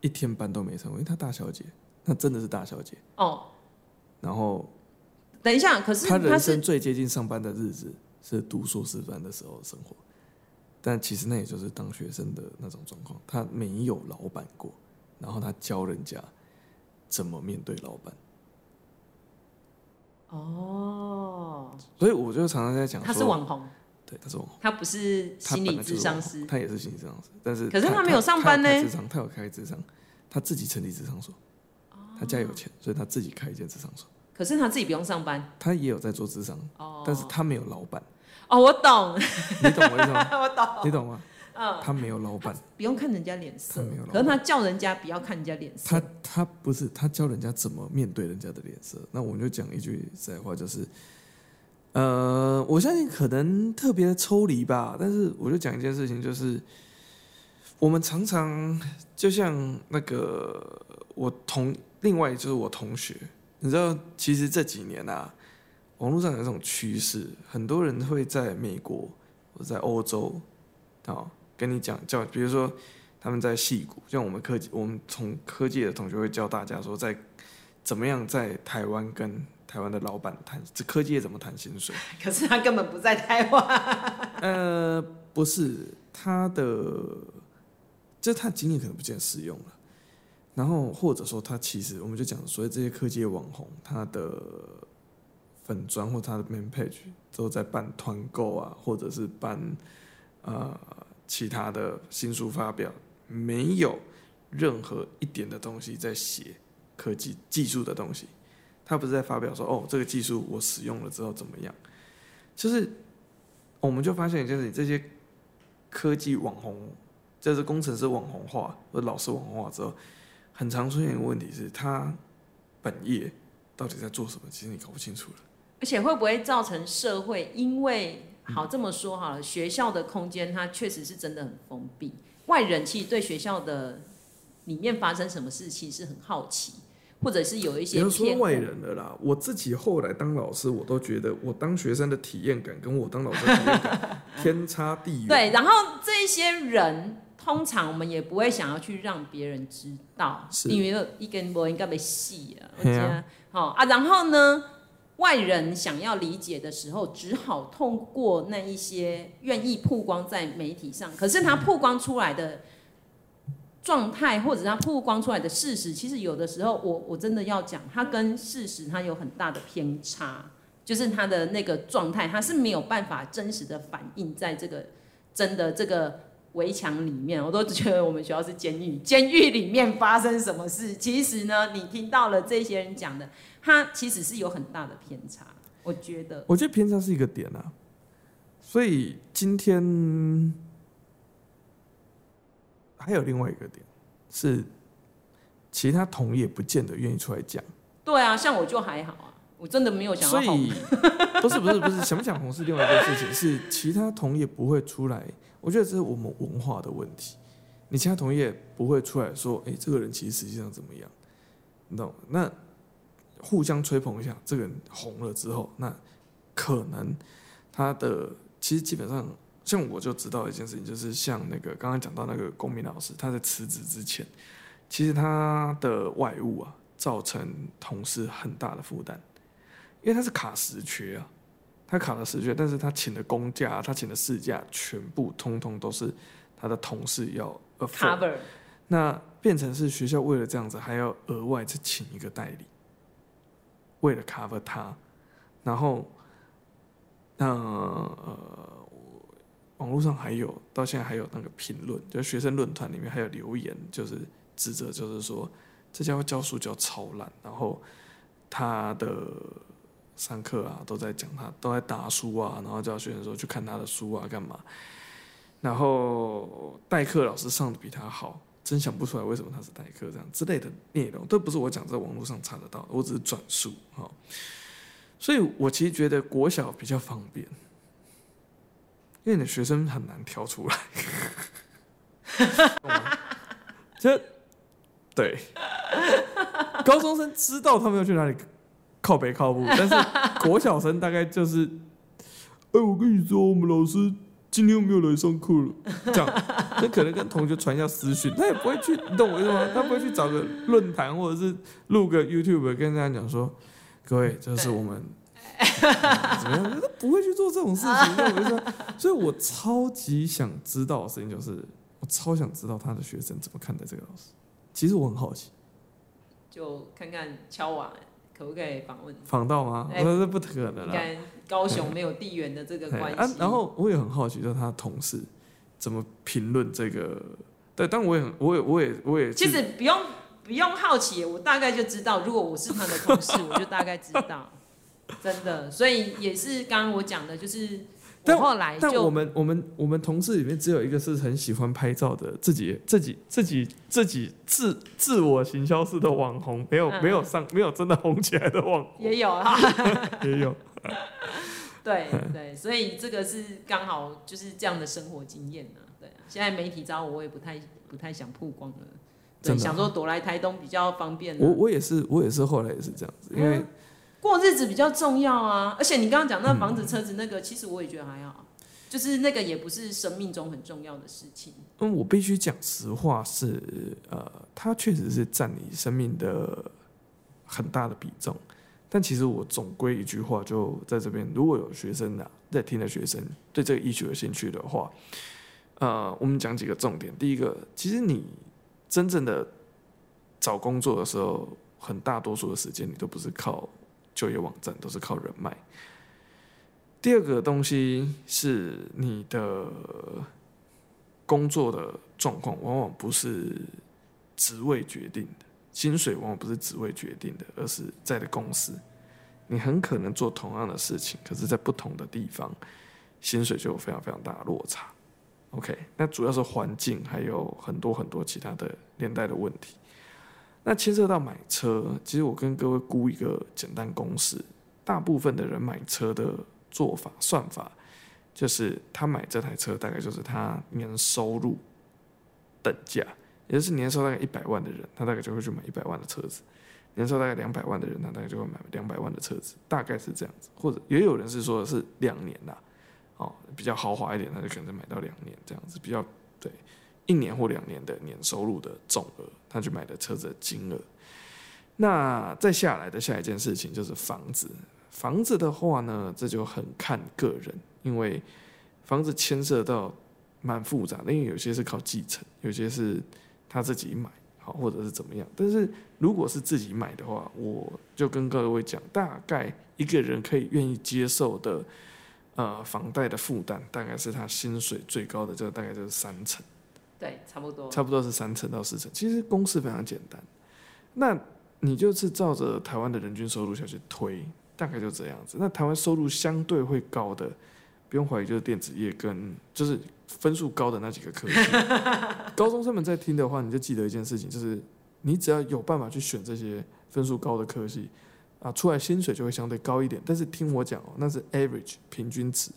一天班都没上过，因为他大小姐，那真的是大小姐。哦。然后，等一下，可是他人生最接近上班的日子是读硕士班的时候的生活。但其实那也就是当学生的那种状况，他没有老板过，然后他教人家怎么面对老板。哦，所以我就常常在讲，他是网红，对，他是网红，他不是心理智商师，他也是心理智商师，但是可是他没有上班呢，智商，他有开智商，他自己成立智商所，他家有钱，所以他自己开一间智商所。可是他自己不用上班，他也有在做智商，哦，但是他没有老板。哦，我懂，你懂我意思吗？我懂，你懂吗？嗯，他没有老板，不用看人家脸色他没有老板，可是他叫人家不要看人家脸色。他他不是他教人家怎么面对人家的脸色。那我们就讲一句实在话，就是，呃，我相信可能特别的抽离吧，但是我就讲一件事情，就是我们常常就像那个我同另外就是我同学，你知道，其实这几年啊，网络上有这种趋势，很多人会在美国或在欧洲啊。跟你讲叫，比如说他们在戏谷，像我们科技，我们从科技的同学会教大家说，在怎么样在台湾跟台湾的老板谈，这科技业怎么谈薪水？可是他根本不在台湾。呃，不是他的，就他的经验可能不见得适用了。然后或者说他其实，我们就讲，所以这些科技网红，他的粉专或他的 main page 都在办团购啊，或者是办呃。其他的新书发表没有任何一点的东西在写科技技术的东西，他不是在发表说哦，这个技术我使用了之后怎么样？就是我们就发现，就是这些科技网红，就是工程师网红化或者老师网红化之后，很常出现一个问题是，他本业到底在做什么？其实你搞不清楚了。而且会不会造成社会因为？好，这么说好了，学校的空间它确实是真的很封闭，外人其实对学校的里面发生什么事情是很好奇，或者是有一些。不要说外人了啦，我自己后来当老师，我都觉得我当学生的体验感跟我当老师的体验感 天差地远。对，然后这些人通常我们也不会想要去让别人知道，是因为一根波应该被戏了，我觉得好啊，然后呢？外人想要理解的时候，只好透过那一些愿意曝光在媒体上。可是他曝光出来的状态，或者他曝光出来的事实，其实有的时候我，我我真的要讲，他跟事实他有很大的偏差，就是他的那个状态，他是没有办法真实的反映在这个真的这个围墙里面。我都觉得我们学校是监狱，监狱里面发生什么事，其实呢，你听到了这些人讲的。它其实是有很大的偏差，我觉得。我觉得偏差是一个点啊，所以今天还有另外一个点是，其他同业不见得愿意出来讲。对啊，像我就还好啊，我真的没有想到。所以 不是不是不是，想不想红是另外一件事情，是其他同业不会出来。我觉得这是我们文化的问题。你其他同业不会出来说，哎、欸，这个人其实实际上怎么样？你懂？那。互相吹捧一下，这个人红了之后，那可能他的其实基本上，像我就知道一件事情，就是像那个刚刚讲到那个公民老师，他在辞职之前，其实他的外务啊，造成同事很大的负担，因为他是卡时缺啊，他卡了时缺，但是他请的公假，他请的事假，全部通通都是他的同事要 cover，那变成是学校为了这样子，还要额外再请一个代理。为了 cover 他，然后，那呃，网络上还有到现在还有那个评论，就学生论坛里面还有留言，就是指责，就是说这家伙教书教超烂，然后他的上课啊都在讲他都在打书啊，然后叫学生说去看他的书啊干嘛，然后代课老师上的比他好。真想不出来为什么他是代课这样之类的内容，都不是我讲在网络上查得到的，我只是转述哈。所以我其实觉得国小比较方便，因为你的学生很难挑出来。这对高中生知道他们要去哪里靠北靠步，但是国小生大概就是，哎，我跟你说，我们老师。今天又没有来上课了，这样，那可能跟同学传一下私讯，他也不会去，你懂我意思吗？他不会去找个论坛或者是录个 YouTube 跟大家讲说，各位，这是我们、嗯、怎么样？他不会去做这种事情，懂我意思吗？所以我超级想知道的事情就是，我超想知道他的学生怎么看待这个老师。其实我很好奇，就看看敲碗。可不可以访问？访到吗？我说这不可能了。高雄没有地缘的这个关系、啊。然后我也很好奇，就是他同事怎么评论这个？对，但我也很，我也，我也，我也。其实不用，不用好奇，我大概就知道，如果我是他的同事，我就大概知道，真的。所以也是刚刚我讲的，就是。但后来就但我们我们我们同事里面只有一个是很喜欢拍照的，自己自己自己自己自自我行销式的网红，没有、嗯、没有上没有真的红起来的网红也有啊，也有。对对，所以这个是刚好就是这样的生活经验呢。对，现在媒体找我，我也不太不太想曝光了。对，想说躲来台东比较方便。我我也是我也是后来也是这样子，因为。嗯过日子比较重要啊，而且你刚刚讲那房子、车子那个，其实我也觉得还好，就是那个也不是生命中很重要的事情。嗯，我必须讲实话是，呃，它确实是占你生命的很大的比重。但其实我总归一句话，就在这边，如果有学生啊在听的学生对这个医学有兴趣的话，呃，我们讲几个重点。第一个，其实你真正的找工作的时候，很大多数的时间你都不是靠。就业网站都是靠人脉。第二个东西是你的工作的状况，往往不是职位决定的，薪水往往不是职位决定的，而是在的公司。你很可能做同样的事情，可是在不同的地方，薪水就有非常非常大的落差。OK，那主要是环境，还有很多很多其他的连带的问题。那牵涉到买车，其实我跟各位估一个简单公式：大部分的人买车的做法算法，就是他买这台车大概就是他年收入等价，也就是年收大概一百万的人，他大概就会去买一百万的车子；年收大概两百万的人，他大概就会买两百万的车子，大概是这样子。或者也有人是说的是两年呐，哦，比较豪华一点，他就可能买到两年这样子，比较对。一年或两年的年收入的总额，他去买的车子的金额。那再下来的下一件事情就是房子。房子的话呢，这就很看个人，因为房子牵涉到蛮复杂的，因为有些是靠继承，有些是他自己买，好或者是怎么样。但是如果是自己买的话，我就跟各位讲，大概一个人可以愿意接受的，呃，房贷的负担，大概是他薪水最高的，这个大概就是三成。对，差不多，差不多是三成到四成。其实公式非常简单，那你就是照着台湾的人均收入下去推，大概就这样子。那台湾收入相对会高的，不用怀疑，就是电子业跟就是分数高的那几个科系。高中生们在听的话，你就记得一件事情，就是你只要有办法去选这些分数高的科系啊，出来薪水就会相对高一点。但是听我讲哦，那是 average 平均值，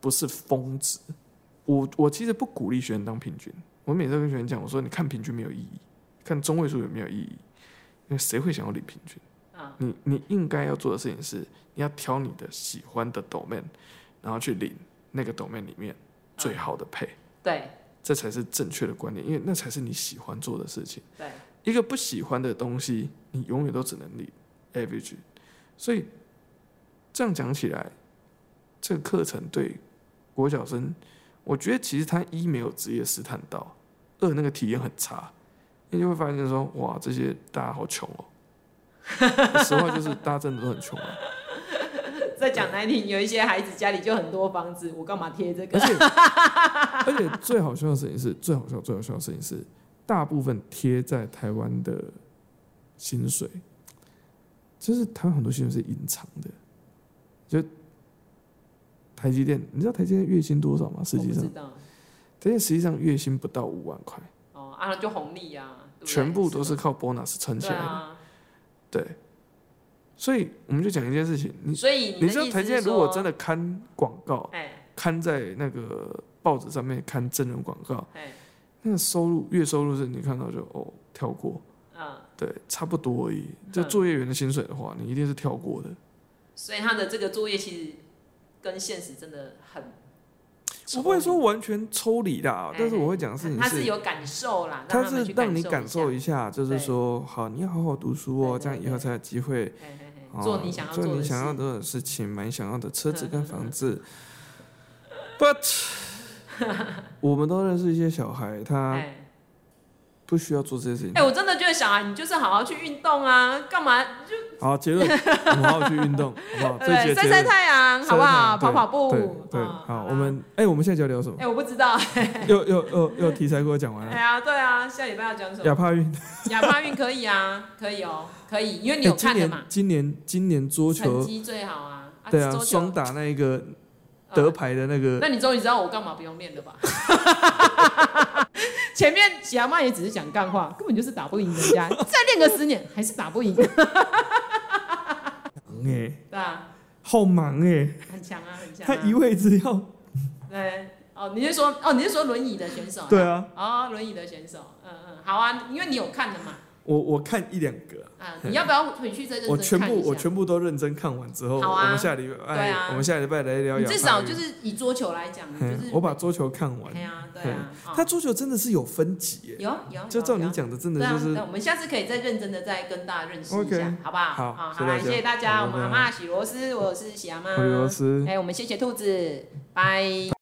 不是峰值。我我其实不鼓励学生当平均，我每次跟学生讲，我说你看平均没有意义，看中位数有没有意义？因为谁会想要领平均？你你应该要做的事情是，你要挑你的喜欢的 domain，然后去领那个 domain 里面最好的 pay。对，这才是正确的观念，因为那才是你喜欢做的事情。对，一个不喜欢的东西，你永远都只能领 average。所以这样讲起来，这个课程对国小生。我觉得其实他一没有职业试探到，二那个体验很差，你就会发现说，哇，这些大家好穷哦。实话就是大家真的都很穷啊。再讲难听，有一些孩子家里就很多房子，我干嘛贴这个？而且 而且最好笑的事情是，最好笑最好笑的事情是，大部分贴在台湾的薪水，就是台湾很多薪水是隐藏的，就。台积电，你知道台积电月薪多少吗？实际上，台积电实际上月薪不到五万块。哦啊，就红利啊，全部都是靠 bonus 撑起来的。啊、对，所以我们就讲一件事情，你所以你，你知道台积电如果真的刊广告，刊在那个报纸上面刊真人广告，那个收入月收入是你看到就哦跳过，嗯，对，差不多而已。就作业员的薪水的话，你一定是跳过的。所以他的这个作业其实。跟现实真的很，我不会说完全抽离啦，但是我会讲的事情是，他是有感受啦，他是让你感受一下，就是说，好，你要好好读书哦，这样以后才有机会做你想要做你想要的事情，买你想要的车子跟房子。But，我们都认识一些小孩，他不需要做这些事情。哎，我真的觉得小孩，你就是好好去运动啊，干嘛就好，结论，我们好好去运动，好不好？对，晒晒太阳，好不好？跑跑步，对，好，我们，哎，我们现在就要聊什么？哎，我不知道，又又又又题材给我讲完了。哎呀，对啊，下礼拜要讲什么？亚帕运，亚帕运可以啊，可以哦，可以，因为你有看的嘛。今年今年桌球成绩最好啊，对啊，双打那一个得牌的那个。那你终于知道我干嘛不用练了吧？前面喜阿妈也只是讲干话，根本就是打不赢人家。再练个十年，还是打不赢。忙哎，对啊，好忙哎，很强啊，很强。他一位只要，对，哦，你是说，哦，你是说轮椅的选手？对啊，哦，轮椅的选手，嗯嗯，好啊，因为你有看的嘛。我我看一两个啊，你要不要回去再认真看？我全部我全部都认真看完之后，我们下礼拜对啊，我们下礼拜来聊。至少就是以桌球来讲，就是我把桌球看完。对啊，对啊，他桌球真的是有分级，有有，就照你讲的，真的就是。那我们下次可以再认真的再跟大家认识一下，好不好？好，好，来，谢谢大家。我们阿妈洗螺丝，我是喜阿妈。洗螺丝。哎，我们谢谢兔子，拜。